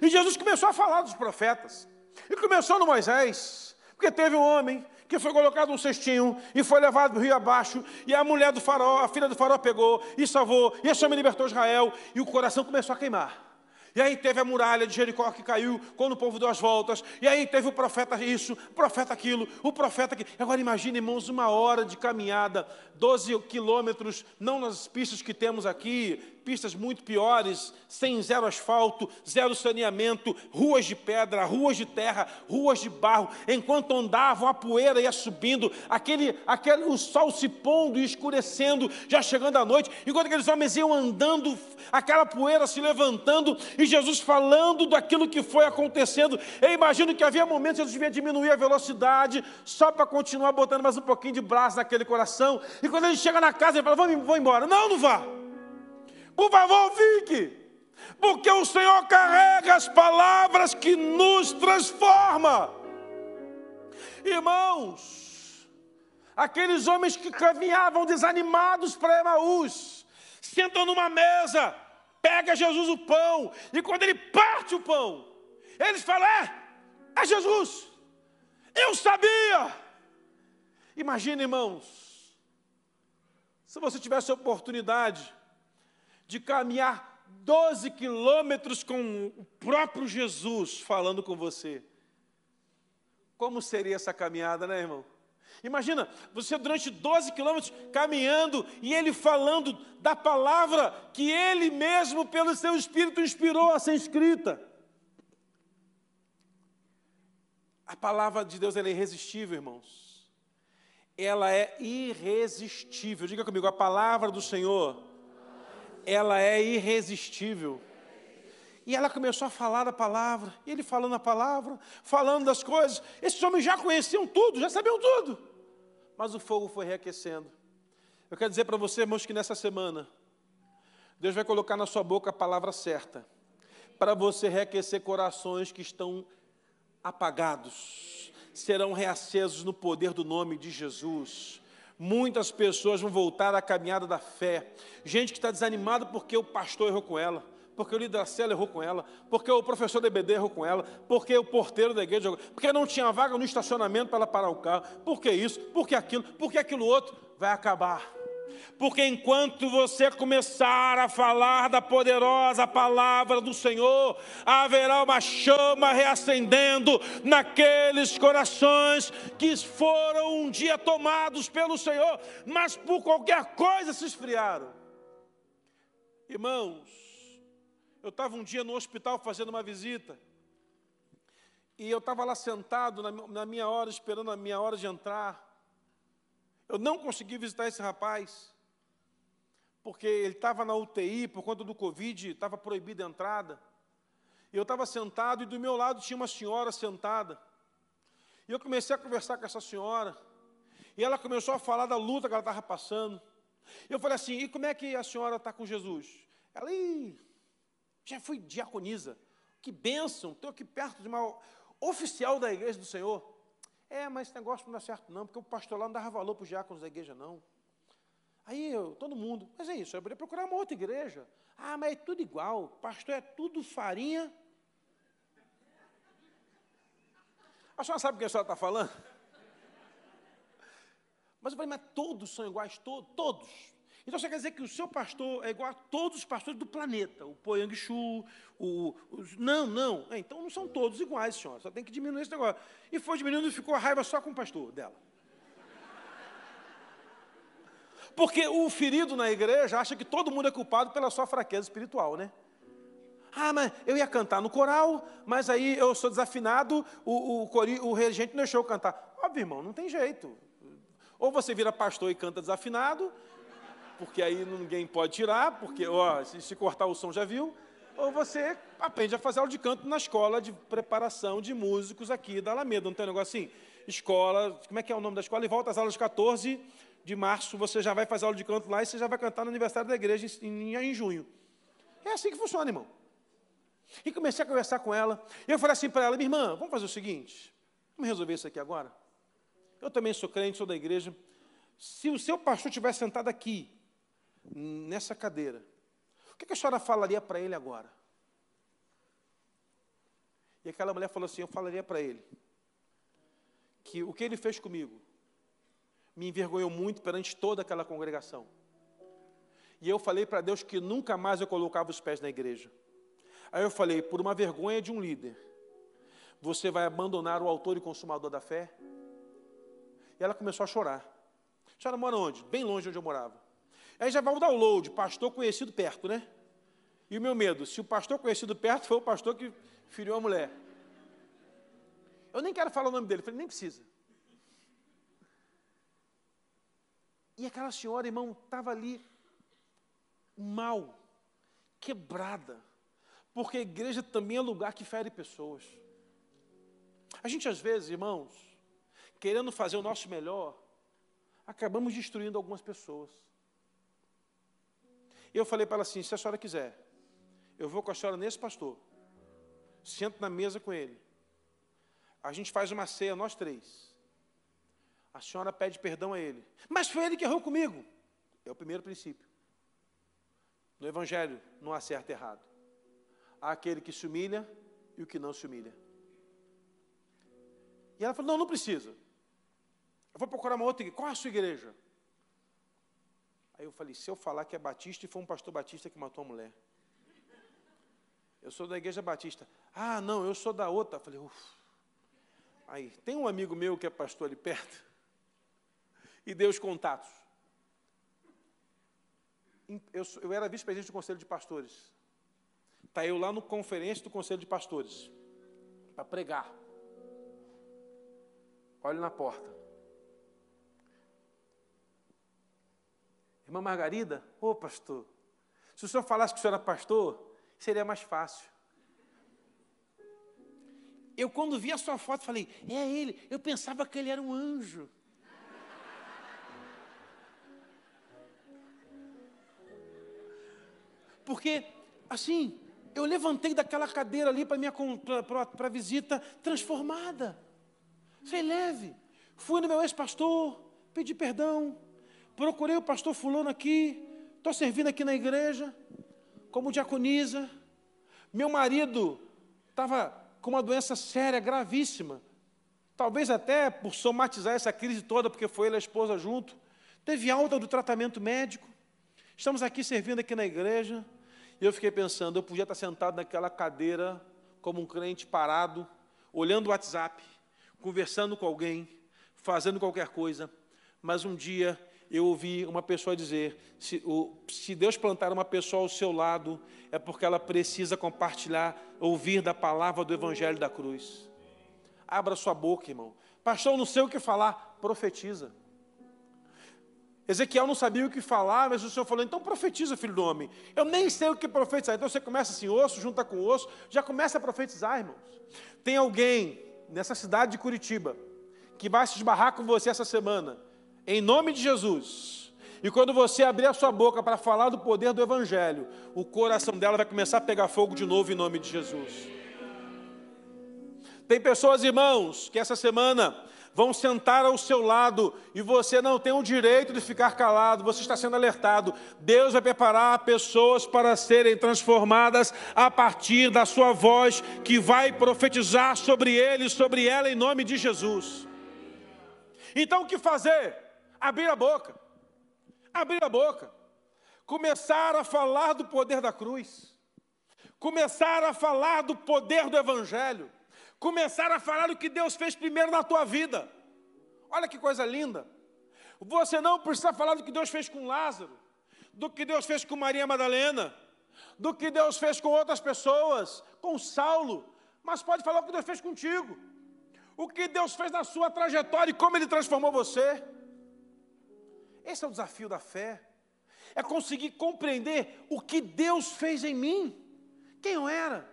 A: E Jesus começou a falar dos profetas. E começou no Moisés, porque teve um homem que foi colocado num cestinho e foi levado do rio abaixo, e a mulher do faraó, a filha do faraó pegou e salvou, e esse homem libertou Israel, e o coração começou a queimar. E aí teve a muralha de Jericó que caiu quando o povo deu as voltas. E aí teve o profeta isso, o profeta aquilo, o profeta aquilo. Agora imagine, irmãos, uma hora de caminhada, 12 quilômetros, não nas pistas que temos aqui, pistas muito piores, sem zero asfalto, zero saneamento, ruas de pedra, ruas de terra, ruas de barro. Enquanto andavam, a poeira ia subindo, aquele, aquele, o sol se pondo e escurecendo, já chegando à noite. Enquanto aqueles homens iam andando, aquela poeira se levantando e Jesus falando daquilo que foi acontecendo. Eu imagino que havia momentos que Jesus devia diminuir a velocidade só para continuar botando mais um pouquinho de braço naquele coração. E quando ele chega na casa, ele fala: Vamos, embora. Não, não vá. Por favor, fique. Porque o Senhor carrega as palavras que nos transforma. Irmãos, aqueles homens que caminhavam desanimados para Emaús, sentam numa mesa, pega Jesus o pão, e quando ele parte o pão, eles falam: É, é Jesus. Eu sabia. Imagina, irmãos, se você tivesse a oportunidade de caminhar 12 quilômetros com o próprio Jesus falando com você. Como seria essa caminhada, né, irmão? Imagina, você durante 12 quilômetros caminhando e ele falando da palavra que ele mesmo, pelo seu Espírito, inspirou a ser escrita. A palavra de Deus é irresistível, irmãos. Ela é irresistível. Diga comigo, a palavra do Senhor ela é irresistível. E ela começou a falar da palavra, e ele falando a palavra, falando das coisas. Esses homens já conheciam tudo, já sabiam tudo. Mas o fogo foi reaquecendo. Eu quero dizer para você, irmãos, que nessa semana, Deus vai colocar na sua boca a palavra certa, para você reaquecer corações que estão apagados, serão reacesos no poder do nome de Jesus. Muitas pessoas vão voltar à caminhada da fé. Gente que está desanimada porque o pastor errou com ela, porque o líder da cela errou com ela, porque o professor da EBD errou com ela, porque o porteiro da igreja errou, porque não tinha vaga no estacionamento para ela parar o carro, porque isso, porque aquilo, porque aquilo outro vai acabar porque enquanto você começar a falar da poderosa palavra do Senhor, haverá uma chama reacendendo naqueles corações que foram um dia tomados pelo Senhor, mas por qualquer coisa se esfriaram. Irmãos, eu estava um dia no hospital fazendo uma visita, e eu estava lá sentado na minha hora, esperando a minha hora de entrar. Eu não consegui visitar esse rapaz porque ele estava na UTI por conta do Covid, estava proibida a entrada. Eu estava sentado e do meu lado tinha uma senhora sentada. E eu comecei a conversar com essa senhora. E ela começou a falar da luta que ela estava passando. Eu falei assim: e como é que a senhora está com Jesus? Ela, Ih, já fui diaconisa. Que bênção, estou aqui perto de uma oficial da igreja do Senhor. É, mas esse negócio não é certo, não, porque o pastor lá não dava valor para os diáconos da igreja, não. Aí eu, todo mundo, mas é isso, eu poderia procurar uma outra igreja. Ah, mas é tudo igual, pastor é tudo farinha. A senhora sabe o que a senhora está falando? Mas eu falei, mas todos são iguais, to todos. Então você quer dizer que o seu pastor é igual a todos os pastores do planeta, o Poyang-Shu, o, os, não, não. É, então não são todos iguais, senhora. Só tem que diminuir esse negócio. E foi diminuindo e ficou a raiva só com o pastor dela. Porque o ferido na igreja acha que todo mundo é culpado pela sua fraqueza espiritual, né? Ah, mas eu ia cantar no coral, mas aí eu sou desafinado, o, o, o regente não deixou eu cantar. Óbvio, irmão, não tem jeito. Ou você vira pastor e canta desafinado, porque aí ninguém pode tirar, porque ó, se, se cortar o som já viu. Ou você aprende a fazer aula de canto na escola de preparação de músicos aqui da Alameda. Não tem um negócio assim? Escola, como é que é o nome da escola? E volta às aulas 14 de março você já vai fazer aula de canto lá e você já vai cantar no aniversário da igreja em, em, junho. É assim que funciona, irmão. E comecei a conversar com ela. E eu falei assim para ela, minha irmã, vamos fazer o seguinte, vamos resolver isso aqui agora. Eu também sou crente, sou da igreja. Se o seu pastor estiver sentado aqui, nessa cadeira, o que a senhora falaria para ele agora? E aquela mulher falou assim: Eu falaria para ele que o que ele fez comigo me envergonhou muito perante toda aquela congregação. E eu falei para Deus que nunca mais eu colocava os pés na igreja. Aí eu falei, por uma vergonha de um líder, você vai abandonar o autor e consumador da fé? E ela começou a chorar. A senhora mora onde? Bem longe de onde eu morava. Aí já vai o download, pastor conhecido perto, né? E o meu medo, se o pastor conhecido perto foi o pastor que feriu a mulher. Eu nem quero falar o nome dele, falei, nem precisa. E aquela senhora, irmão, estava ali mal, quebrada, porque a igreja também é lugar que fere pessoas. A gente, às vezes, irmãos, querendo fazer o nosso melhor, acabamos destruindo algumas pessoas. E eu falei para ela assim: se a senhora quiser, eu vou com a senhora nesse pastor, sento na mesa com ele, a gente faz uma ceia, nós três. A senhora pede perdão a ele. Mas foi ele que errou comigo. É o primeiro princípio. No Evangelho não há certo e errado. Há aquele que se humilha e o que não se humilha. E ela falou: Não, não precisa. Eu vou procurar uma outra igreja. Qual é a sua igreja? Aí eu falei: Se eu falar que é batista e foi um pastor batista que matou a mulher. Eu sou da igreja batista. Ah, não, eu sou da outra. Eu falei. Aí, tem um amigo meu que é pastor ali perto (laughs) e deu os contatos. Eu, eu era vice-presidente do Conselho de Pastores. Está eu lá no conferência do Conselho de Pastores, para pregar. Olho na porta. Irmã Margarida, ô oh, pastor, se o senhor falasse que o senhor era pastor, seria mais fácil. Eu, quando vi a sua foto, falei: é ele. Eu pensava que ele era um anjo. Porque, assim, eu levantei daquela cadeira ali para a visita transformada. Foi leve. Fui no meu ex-pastor, pedi perdão. Procurei o pastor fulano aqui. Estou servindo aqui na igreja, como diaconisa. Meu marido estava com uma doença séria, gravíssima. Talvez até por somatizar essa crise toda, porque foi ele a esposa junto. Teve alta do tratamento médico. Estamos aqui servindo aqui na igreja. E eu fiquei pensando, eu podia estar sentado naquela cadeira, como um crente parado, olhando o WhatsApp, conversando com alguém, fazendo qualquer coisa. Mas um dia eu ouvi uma pessoa dizer: se, o, se, Deus plantar uma pessoa ao seu lado, é porque ela precisa compartilhar, ouvir da palavra do Evangelho da cruz. Abra sua boca, irmão. Pastor, não sei o que falar. Profetiza. Ezequiel não sabia o que falar, mas o Senhor falou: então profetiza, filho do homem. Eu nem sei o que profetizar. Então você começa assim, osso, junta com osso, já começa a profetizar, irmãos. Tem alguém nessa cidade de Curitiba que vai se esbarrar com você essa semana, em nome de Jesus. E quando você abrir a sua boca para falar do poder do Evangelho, o coração dela vai começar a pegar fogo de novo em nome de Jesus. Tem pessoas, irmãos, que essa semana vão sentar ao seu lado e você não tem o direito de ficar calado, você está sendo alertado. Deus vai preparar pessoas para serem transformadas a partir da sua voz, que vai profetizar sobre ele, sobre ela, em nome de Jesus. Então o que fazer? Abrir a boca, abrir a boca, começar a falar do poder da cruz, começar a falar do poder do Evangelho começar a falar o que Deus fez primeiro na tua vida. Olha que coisa linda. Você não precisa falar do que Deus fez com Lázaro, do que Deus fez com Maria Madalena, do que Deus fez com outras pessoas, com Saulo, mas pode falar o que Deus fez contigo, o que Deus fez na sua trajetória e como Ele transformou você. Esse é o desafio da fé, é conseguir compreender o que Deus fez em mim, quem eu era,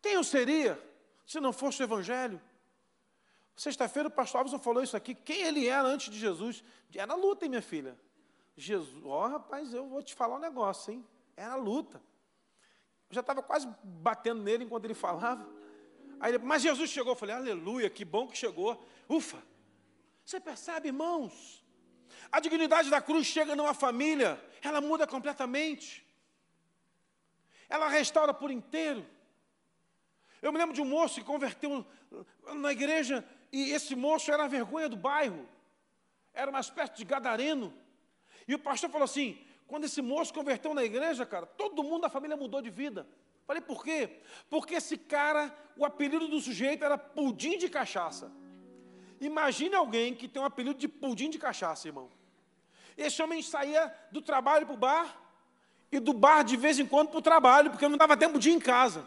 A: quem eu seria se não fosse o Evangelho? Sexta-feira o pastor Alves falou isso aqui. Quem ele era antes de Jesus? Era luta, hein, minha filha? Jesus, ó oh, rapaz, eu vou te falar um negócio, hein? Era luta. Eu já estava quase batendo nele enquanto ele falava. Aí mas Jesus chegou, eu falei, aleluia, que bom que chegou. Ufa! Você percebe, irmãos? A dignidade da cruz chega numa família, ela muda completamente. Ela restaura por inteiro. Eu me lembro de um moço que converteu na igreja e esse moço era a vergonha do bairro. Era uma espécie de gadareno. E o pastor falou assim: quando esse moço converteu na igreja, cara, todo mundo da família mudou de vida. Falei, por quê? Porque esse cara, o apelido do sujeito era pudim de cachaça. Imagine alguém que tem um apelido de pudim de cachaça, irmão. Esse homem saía do trabalho para o bar e do bar de vez em quando para o trabalho, porque não dava tempo de ir em casa.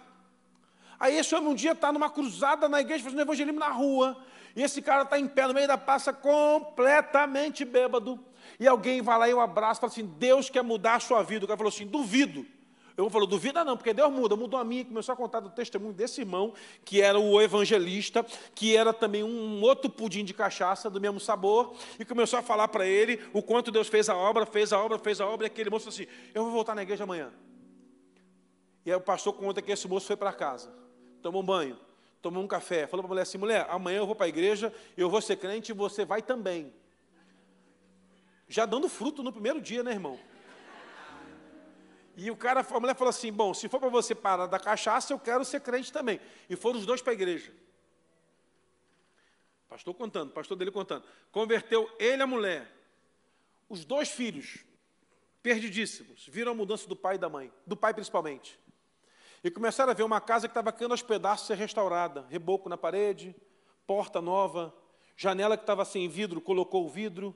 A: Aí esse homem um dia está numa cruzada na igreja fazendo evangelismo na rua, e esse cara está em pé no meio da praça completamente bêbado, e alguém vai lá e o abraça e fala assim: Deus quer mudar a sua vida. O cara falou assim: duvido. Eu falou, duvida não, porque Deus muda, mudou a minha, começou a contar do testemunho desse irmão, que era o evangelista, que era também um outro pudim de cachaça do mesmo sabor, e começou a falar para ele o quanto Deus fez a obra, fez a obra, fez a obra, e aquele moço falou assim, eu vou voltar na igreja amanhã. E aí o pastor conta que esse moço foi para casa, tomou um banho, tomou um café, falou para a mulher assim, mulher, amanhã eu vou para a igreja, eu vou ser crente e você vai também. Já dando fruto no primeiro dia, né, irmão? E o cara, a mulher falou assim: Bom, se for para você parar da cachaça, eu quero ser crente também. E foram os dois para a igreja. Pastor contando, pastor dele contando. Converteu ele a mulher. Os dois filhos, perdidíssimos, viram a mudança do pai e da mãe, do pai principalmente. E começaram a ver uma casa que estava caindo aos pedaços ser restaurada. Reboco na parede, porta nova, janela que estava sem vidro, colocou o vidro.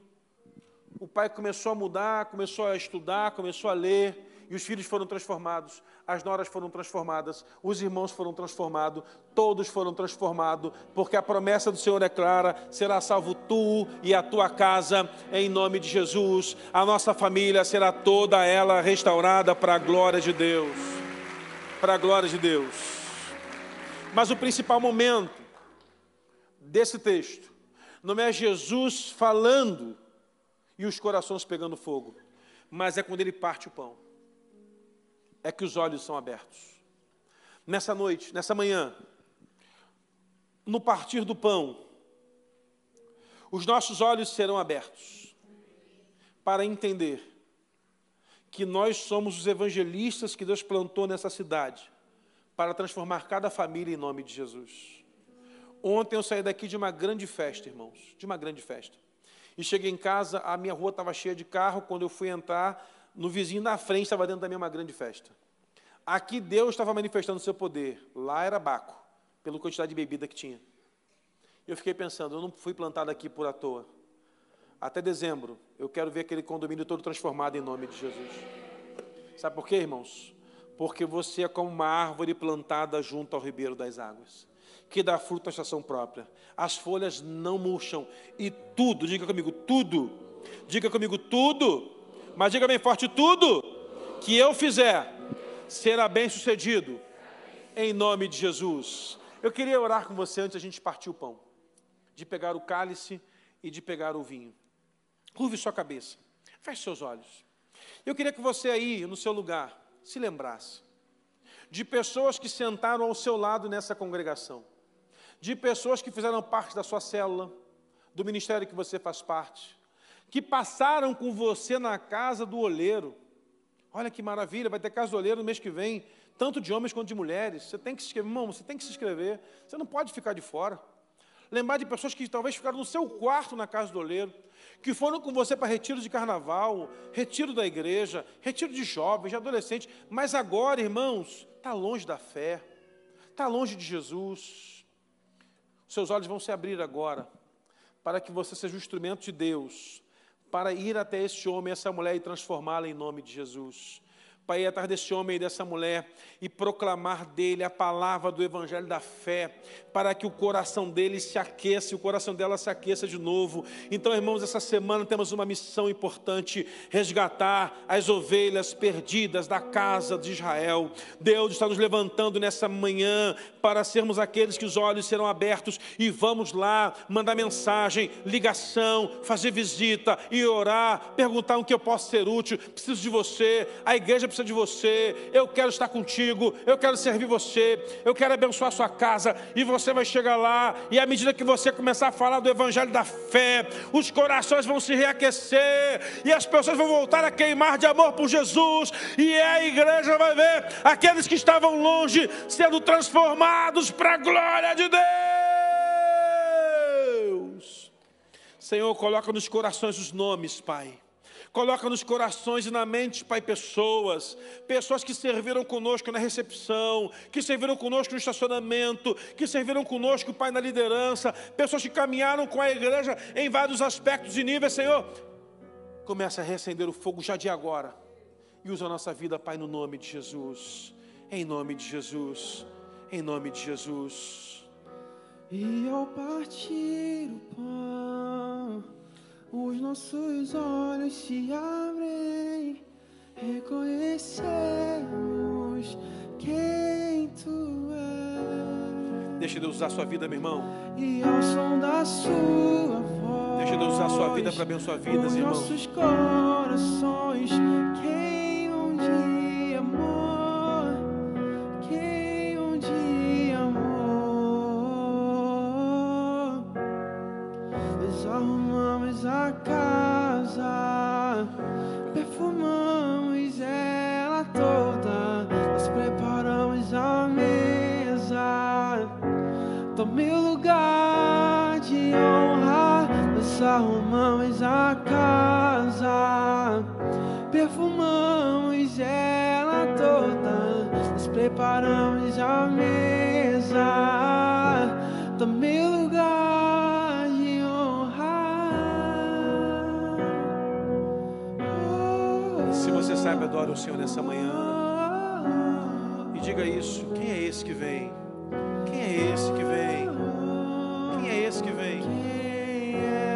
A: O pai começou a mudar, começou a estudar, começou a ler e os filhos foram transformados, as noras foram transformadas, os irmãos foram transformados, todos foram transformados, porque a promessa do Senhor é clara: será salvo tu e a tua casa, em nome de Jesus. A nossa família será toda ela restaurada para a glória de Deus. Para a glória de Deus. Mas o principal momento desse texto não é Jesus falando e os corações pegando fogo, mas é quando ele parte o pão é que os olhos são abertos. Nessa noite, nessa manhã, no partir do pão, os nossos olhos serão abertos para entender que nós somos os evangelistas que Deus plantou nessa cidade para transformar cada família em nome de Jesus. Ontem eu saí daqui de uma grande festa, irmãos, de uma grande festa. E cheguei em casa, a minha rua estava cheia de carro. Quando eu fui entrar, no vizinho da frente estava dentro também uma grande festa. Aqui Deus estava manifestando o seu poder, lá era Baco, pela quantidade de bebida que tinha. Eu fiquei pensando, eu não fui plantado aqui por à toa. Até dezembro, eu quero ver aquele condomínio todo transformado em nome de Jesus. Sabe por quê, irmãos? Porque você é como uma árvore plantada junto ao ribeiro das águas, que dá fruto à estação própria. As folhas não murcham e tudo, diga comigo, tudo, diga comigo, tudo mas diga bem forte: tudo que eu fizer será bem sucedido, em nome de Jesus. Eu queria orar com você antes a gente partir o pão, de pegar o cálice e de pegar o vinho. Curve sua cabeça, feche seus olhos. Eu queria que você aí, no seu lugar, se lembrasse de pessoas que sentaram ao seu lado nessa congregação, de pessoas que fizeram parte da sua célula, do ministério que você faz parte, que passaram com você na casa do oleiro. Olha que maravilha, vai ter casa do oleiro no mês que vem, tanto de homens quanto de mulheres. Você tem que se inscrever, irmão, você tem que se inscrever. Você não pode ficar de fora. Lembrar de pessoas que talvez ficaram no seu quarto na casa do oleiro, que foram com você para retiro de carnaval, retiro da igreja, retiro de jovens, de adolescentes, mas agora, irmãos, está longe da fé, está longe de Jesus. Seus olhos vão se abrir agora, para que você seja um instrumento de Deus para ir até esse homem, essa mulher e transformá-la em nome de Jesus para ir atrás desse homem e dessa mulher e proclamar dele a palavra do evangelho da fé, para que o coração dele se aqueça e o coração dela se aqueça de novo. Então, irmãos, essa semana temos uma missão importante: resgatar as ovelhas perdidas da casa de Israel. Deus está nos levantando nessa manhã para sermos aqueles que os olhos serão abertos e vamos lá mandar mensagem, ligação, fazer visita e orar, perguntar o que eu posso ser útil. Preciso de você. A igreja precisa de você, eu quero estar contigo, eu quero servir você, eu quero abençoar a sua casa, e você vai chegar lá, e à medida que você começar a falar do Evangelho da fé, os corações vão se reaquecer, e as pessoas vão voltar a queimar de amor por Jesus, e a igreja vai ver aqueles que estavam longe sendo transformados para a glória de Deus. Senhor, coloca nos corações os nomes, Pai Coloca nos corações e na mente, Pai, pessoas, pessoas que serviram conosco na recepção, que serviram conosco no estacionamento, que serviram conosco, Pai, na liderança, pessoas que caminharam com a igreja em vários aspectos e níveis, Senhor. Começa a reacender o fogo já de agora. E usa a nossa vida, Pai, no nome de Jesus. Em nome de Jesus. Em nome de Jesus.
B: E ao partir o pão, os nossos olhos se abrem, reconhecemos quem tu és.
A: Deixa Deus usar a sua vida, meu irmão.
B: E ao som da sua voz,
A: Deixa Deus usar a sua vida para abençoar vidas,
B: os
A: irmão.
B: nossos corações queimam nós arrumamos a casa, perfumamos ela toda, nós preparamos a mesa. O lugar de honra.
A: Se você sabe, adora o Senhor nessa manhã. E diga isso. Quem é esse que vem? Quem é esse que vem? Quem é esse que vem?
B: Quem é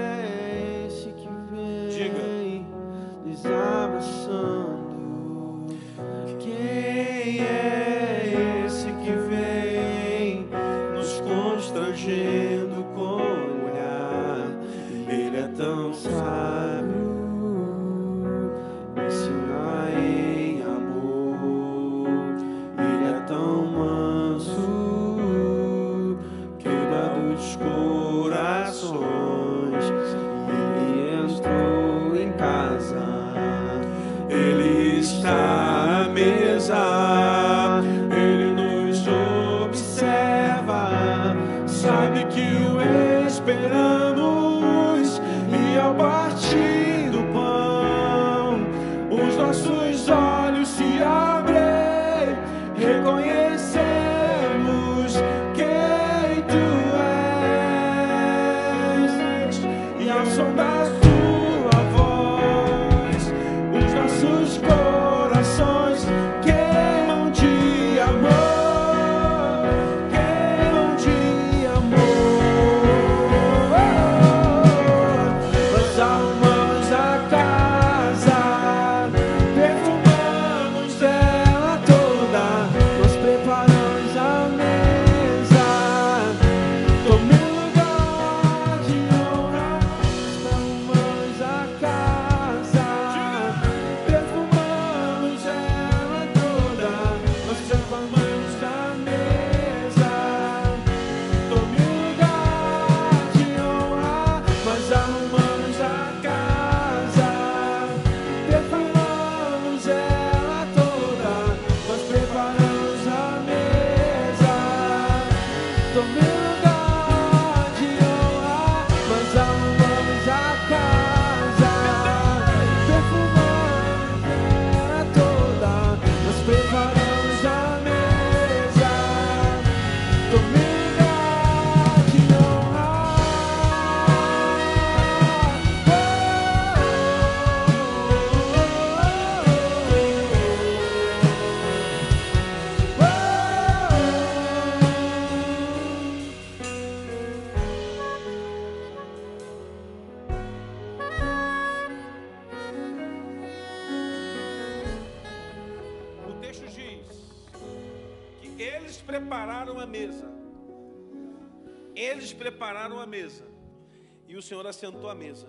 A: Senhor assentou a mesa.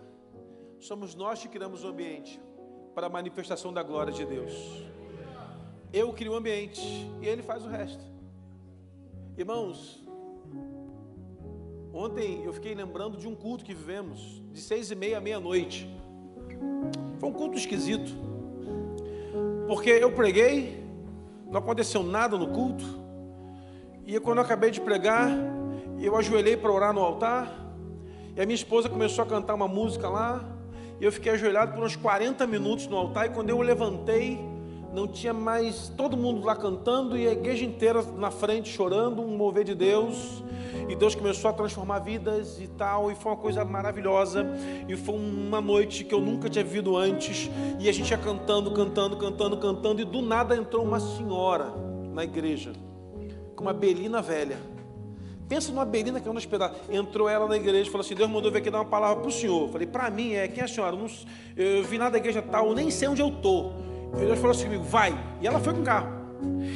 A: Somos nós que criamos o ambiente para a manifestação da glória de Deus. Eu crio o ambiente e Ele faz o resto. Irmãos, ontem eu fiquei lembrando de um culto que vivemos, de seis e meia à meia-noite. Foi um culto esquisito. Porque eu preguei, não aconteceu nada no culto. E quando eu acabei de pregar, eu ajoelhei para orar no altar. E a minha esposa começou a cantar uma música lá. E eu fiquei ajoelhado por uns 40 minutos no altar. E quando eu levantei, não tinha mais todo mundo lá cantando e a igreja inteira na frente chorando, um mover de Deus. e Deus começou a transformar vidas e tal, e foi uma coisa maravilhosa, e foi uma noite que eu nunca tinha vivido antes, e a gente ia cantando, cantando, cantando, cantando, e do nada entrou uma senhora na igreja, com uma belina velha. Pensa numa belina que é um pedaços. Entrou ela na igreja e falou assim: Deus mandou vir aqui dar uma palavra para o senhor. falei, para mim é, quem é a senhora? Eu, não, eu vim lá da igreja tal, eu nem sei onde eu estou. Deus falou assim comigo, vai. E ela foi com o carro.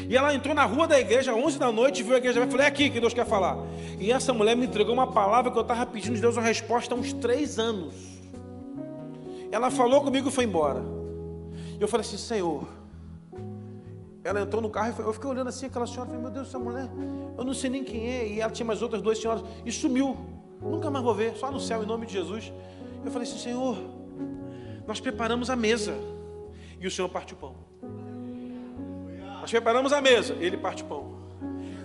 A: E ela entrou na rua da igreja, 11 da noite, viu a igreja falou: É aqui que Deus quer falar. E essa mulher me entregou uma palavra que eu estava pedindo de Deus uma resposta há uns três anos. Ela falou comigo e foi embora. Eu falei assim: Senhor. Ela entrou no carro e eu fiquei olhando assim, aquela senhora, falei, meu Deus, essa mulher, eu não sei nem quem é. E ela tinha mais outras duas senhoras e sumiu. Nunca mais vou ver, só no céu, em nome de Jesus. Eu falei assim, Senhor, nós preparamos a mesa. E o Senhor parte o pão. Nós preparamos a mesa, ele parte pão.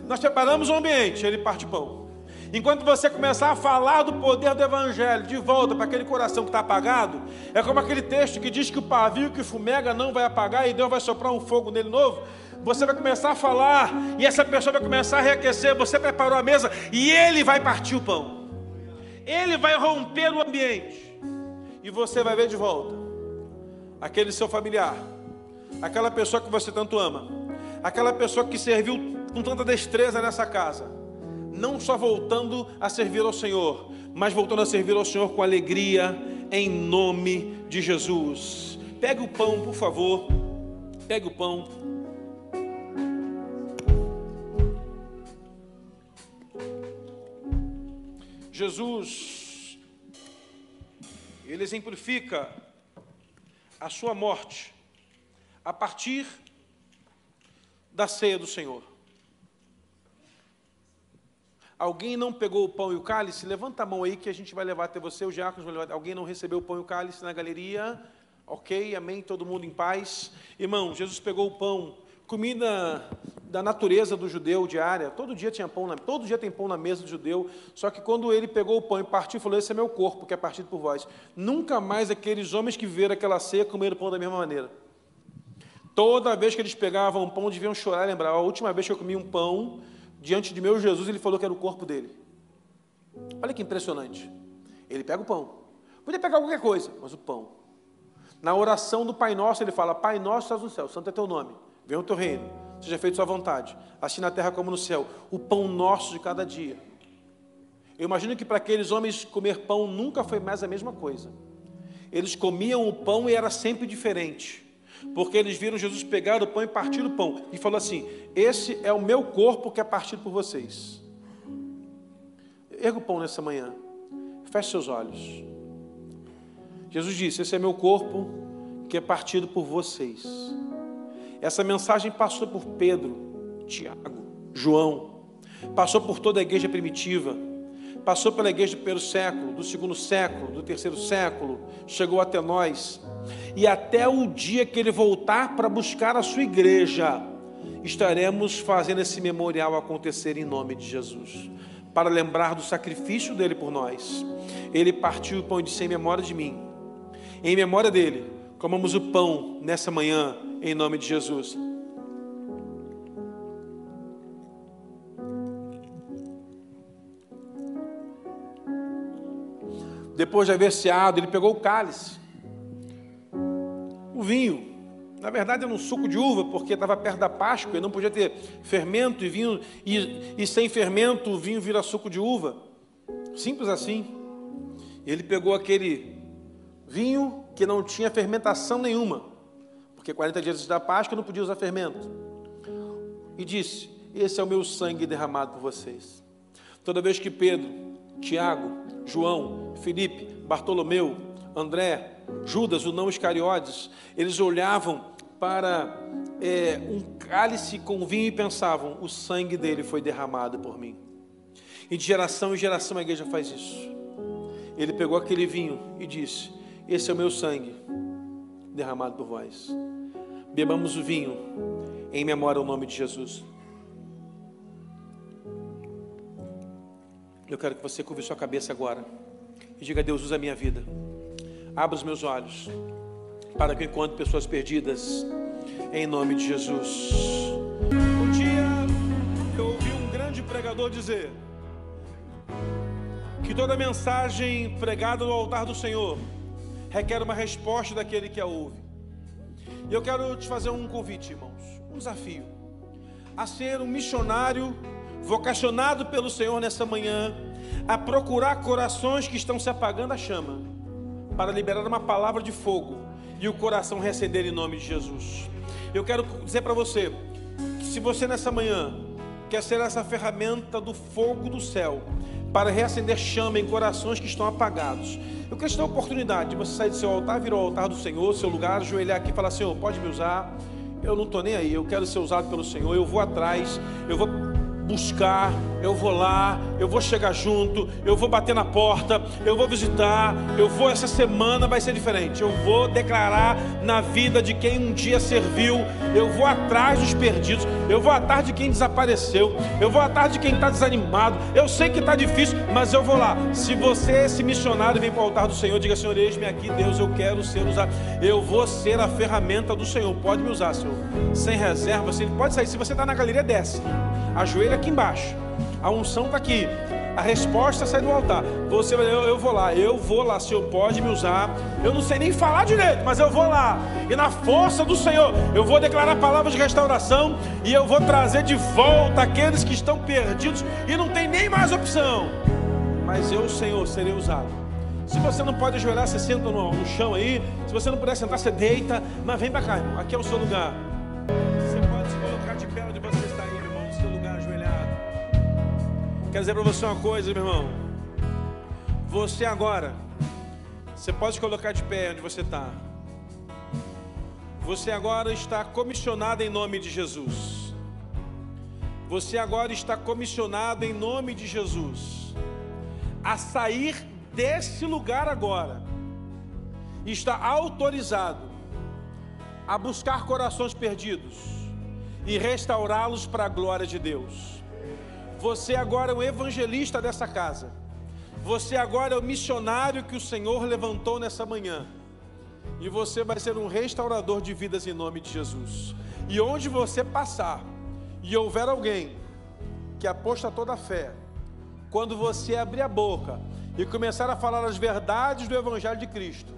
A: Nós preparamos o ambiente, ele parte pão. Enquanto você começar a falar do poder do Evangelho de volta para aquele coração que está apagado, é como aquele texto que diz que o pavio que fumega não vai apagar e Deus vai soprar um fogo nele novo. Você vai começar a falar e essa pessoa vai começar a reaquecer. Você preparou a mesa e ele vai partir o pão, ele vai romper o ambiente e você vai ver de volta aquele seu familiar, aquela pessoa que você tanto ama aquela pessoa que serviu com tanta destreza nessa casa, não só voltando a servir ao Senhor, mas voltando a servir ao Senhor com alegria, em nome de Jesus. Pegue o pão, por favor. Pegue o pão. Jesus, ele exemplifica a sua morte a partir da ceia do Senhor. Alguém não pegou o pão e o cálice? Levanta a mão aí que a gente vai levar até você. Os diáconos levar. Alguém não recebeu o pão e o cálice na galeria? Ok, amém. Todo mundo em paz. Irmão, Jesus pegou o pão, comida da natureza do judeu diária. Todo dia tinha pão, na, todo dia tem pão na mesa do judeu. Só que quando ele pegou o pão e partiu, falou: Esse é meu corpo, que é partido por vós. Nunca mais aqueles homens que viveram aquela ceia comeram pão da mesma maneira. Toda vez que eles pegavam um pão, deviam chorar lembrar. A última vez que eu comi um pão, diante de meu Jesus, ele falou que era o corpo dele. Olha que impressionante. Ele pega o pão. Podia pegar qualquer coisa, mas o pão. Na oração do Pai Nosso, ele fala: Pai Nosso estás no céu, santo é teu nome, venha o teu reino, seja feito sua vontade, assim na terra como no céu. O pão nosso de cada dia. Eu imagino que para aqueles homens comer pão nunca foi mais a mesma coisa. Eles comiam o pão e era sempre diferente porque eles viram Jesus pegar o pão e partir o pão, e falou assim: Esse é o meu corpo que é partido por vocês. Erga o pão nessa manhã, feche seus olhos. Jesus disse: Esse é meu corpo que é partido por vocês. Essa mensagem passou por Pedro, Tiago, João, passou por toda a igreja primitiva passou pela igreja do primeiro século, do segundo século, do terceiro século, chegou até nós, e até o dia que ele voltar para buscar a sua igreja, estaremos fazendo esse memorial acontecer em nome de Jesus, para lembrar do sacrifício dele por nós. Ele partiu o pão e disse: Em memória de mim, em memória dele, comamos o pão nessa manhã, em nome de Jesus. Depois de haver ceado, ele pegou o cálice, o vinho. Na verdade, era um suco de uva, porque estava perto da Páscoa e não podia ter fermento e vinho, e, e sem fermento o vinho vira suco de uva. Simples assim. Ele pegou aquele vinho que não tinha fermentação nenhuma, porque 40 dias antes da Páscoa não podia usar fermento. E disse: Esse é o meu sangue derramado por vocês. Toda vez que Pedro, Tiago, João, Felipe, Bartolomeu, André, Judas, o não Iscariotes, eles olhavam para é, um cálice com vinho e pensavam: o sangue dele foi derramado por mim. E de geração em geração a igreja faz isso. Ele pegou aquele vinho e disse: Esse é o meu sangue derramado por vós. Bebamos o vinho em memória ao nome de Jesus. Eu quero que você curve sua cabeça agora e diga: Deus, usa a minha vida. Abra os meus olhos para que eu encontre pessoas perdidas, em nome de Jesus. Um dia eu ouvi um grande pregador dizer: que toda mensagem pregada no altar do Senhor requer uma resposta daquele que a ouve. E eu quero te fazer um convite, irmãos, um desafio, a ser um missionário vocacionado pelo Senhor nessa manhã, a procurar corações que estão se apagando a chama, para liberar uma palavra de fogo e o coração recender em nome de Jesus. Eu quero dizer para você, se você nessa manhã quer ser essa ferramenta do fogo do céu, para reacender chama em corações que estão apagados. Eu quero te dar a oportunidade de você sair do seu altar, vir ao altar do Senhor, seu lugar, ajoelhar aqui e falar: Senhor, pode me usar. Eu não estou nem aí, eu quero ser usado pelo Senhor. Eu vou atrás, eu vou buscar, eu vou lá, eu vou chegar junto, eu vou bater na porta, eu vou visitar, eu vou essa semana vai ser diferente. Eu vou declarar na vida de quem um dia serviu, eu vou atrás dos perdidos, eu vou atrás de quem desapareceu, eu vou atrás de quem está desanimado. Eu sei que está difícil, mas eu vou lá. Se você, esse missionário, vem para o altar do Senhor, diga: Senhor, eis-me aqui, Deus, eu quero ser usado. Eu vou ser a ferramenta do Senhor. Pode me usar, Senhor. Sem reserva, você pode sair. Se você está na galeria, desce. Ajoelha aqui embaixo. A unção está aqui. A resposta sai do altar. Você eu, eu vou lá, eu vou lá, Senhor pode me usar. Eu não sei nem falar direito, mas eu vou lá. E na força do Senhor, eu vou declarar palavras de restauração e eu vou trazer de volta aqueles que estão perdidos e não tem nem mais opção. Mas eu, Senhor, serei usado. Se você não pode ajoelhar, você senta no, no chão aí. Se você não puder sentar, você deita. Mas vem para cá, irmão. Aqui é o seu lugar. Você pode se colocar de pé você Quero dizer para você uma coisa, meu irmão. Você agora, você pode colocar de pé onde você está. Você agora está comissionado em nome de Jesus. Você agora está comissionado em nome de Jesus a sair desse lugar agora. Está autorizado a buscar corações perdidos e restaurá-los para a glória de Deus. Você agora é o evangelista dessa casa. Você agora é o missionário que o Senhor levantou nessa manhã. E você vai ser um restaurador de vidas em nome de Jesus. E onde você passar e houver alguém que aposta toda a fé, quando você abrir a boca e começar a falar as verdades do Evangelho de Cristo,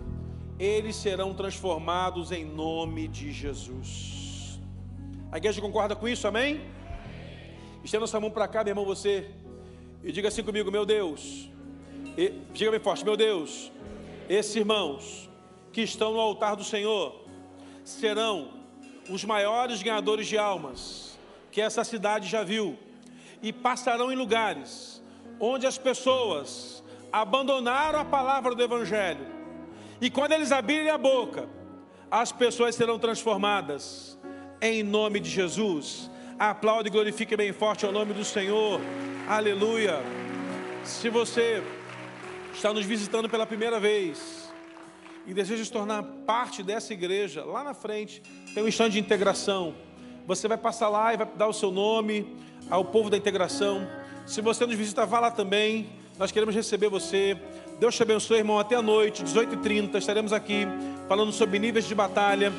A: eles serão transformados em nome de Jesus. A igreja concorda com isso, amém? Estenda sua mão para cá, meu irmão, você, e diga assim comigo: meu Deus, e, diga bem forte, meu Deus, esses irmãos que estão no altar do Senhor serão os maiores ganhadores de almas que essa cidade já viu, e passarão em lugares onde as pessoas abandonaram a palavra do Evangelho, e quando eles abrirem a boca, as pessoas serão transformadas, em nome de Jesus. Aplaude e glorifique bem forte o nome do Senhor, aleluia. Se você está nos visitando pela primeira vez e deseja se tornar parte dessa igreja, lá na frente tem um stand de integração. Você vai passar lá e vai dar o seu nome ao povo da integração. Se você nos visita, vá lá também. Nós queremos receber você. Deus te abençoe, irmão. Até a noite, 18h30, estaremos aqui falando sobre níveis de batalha.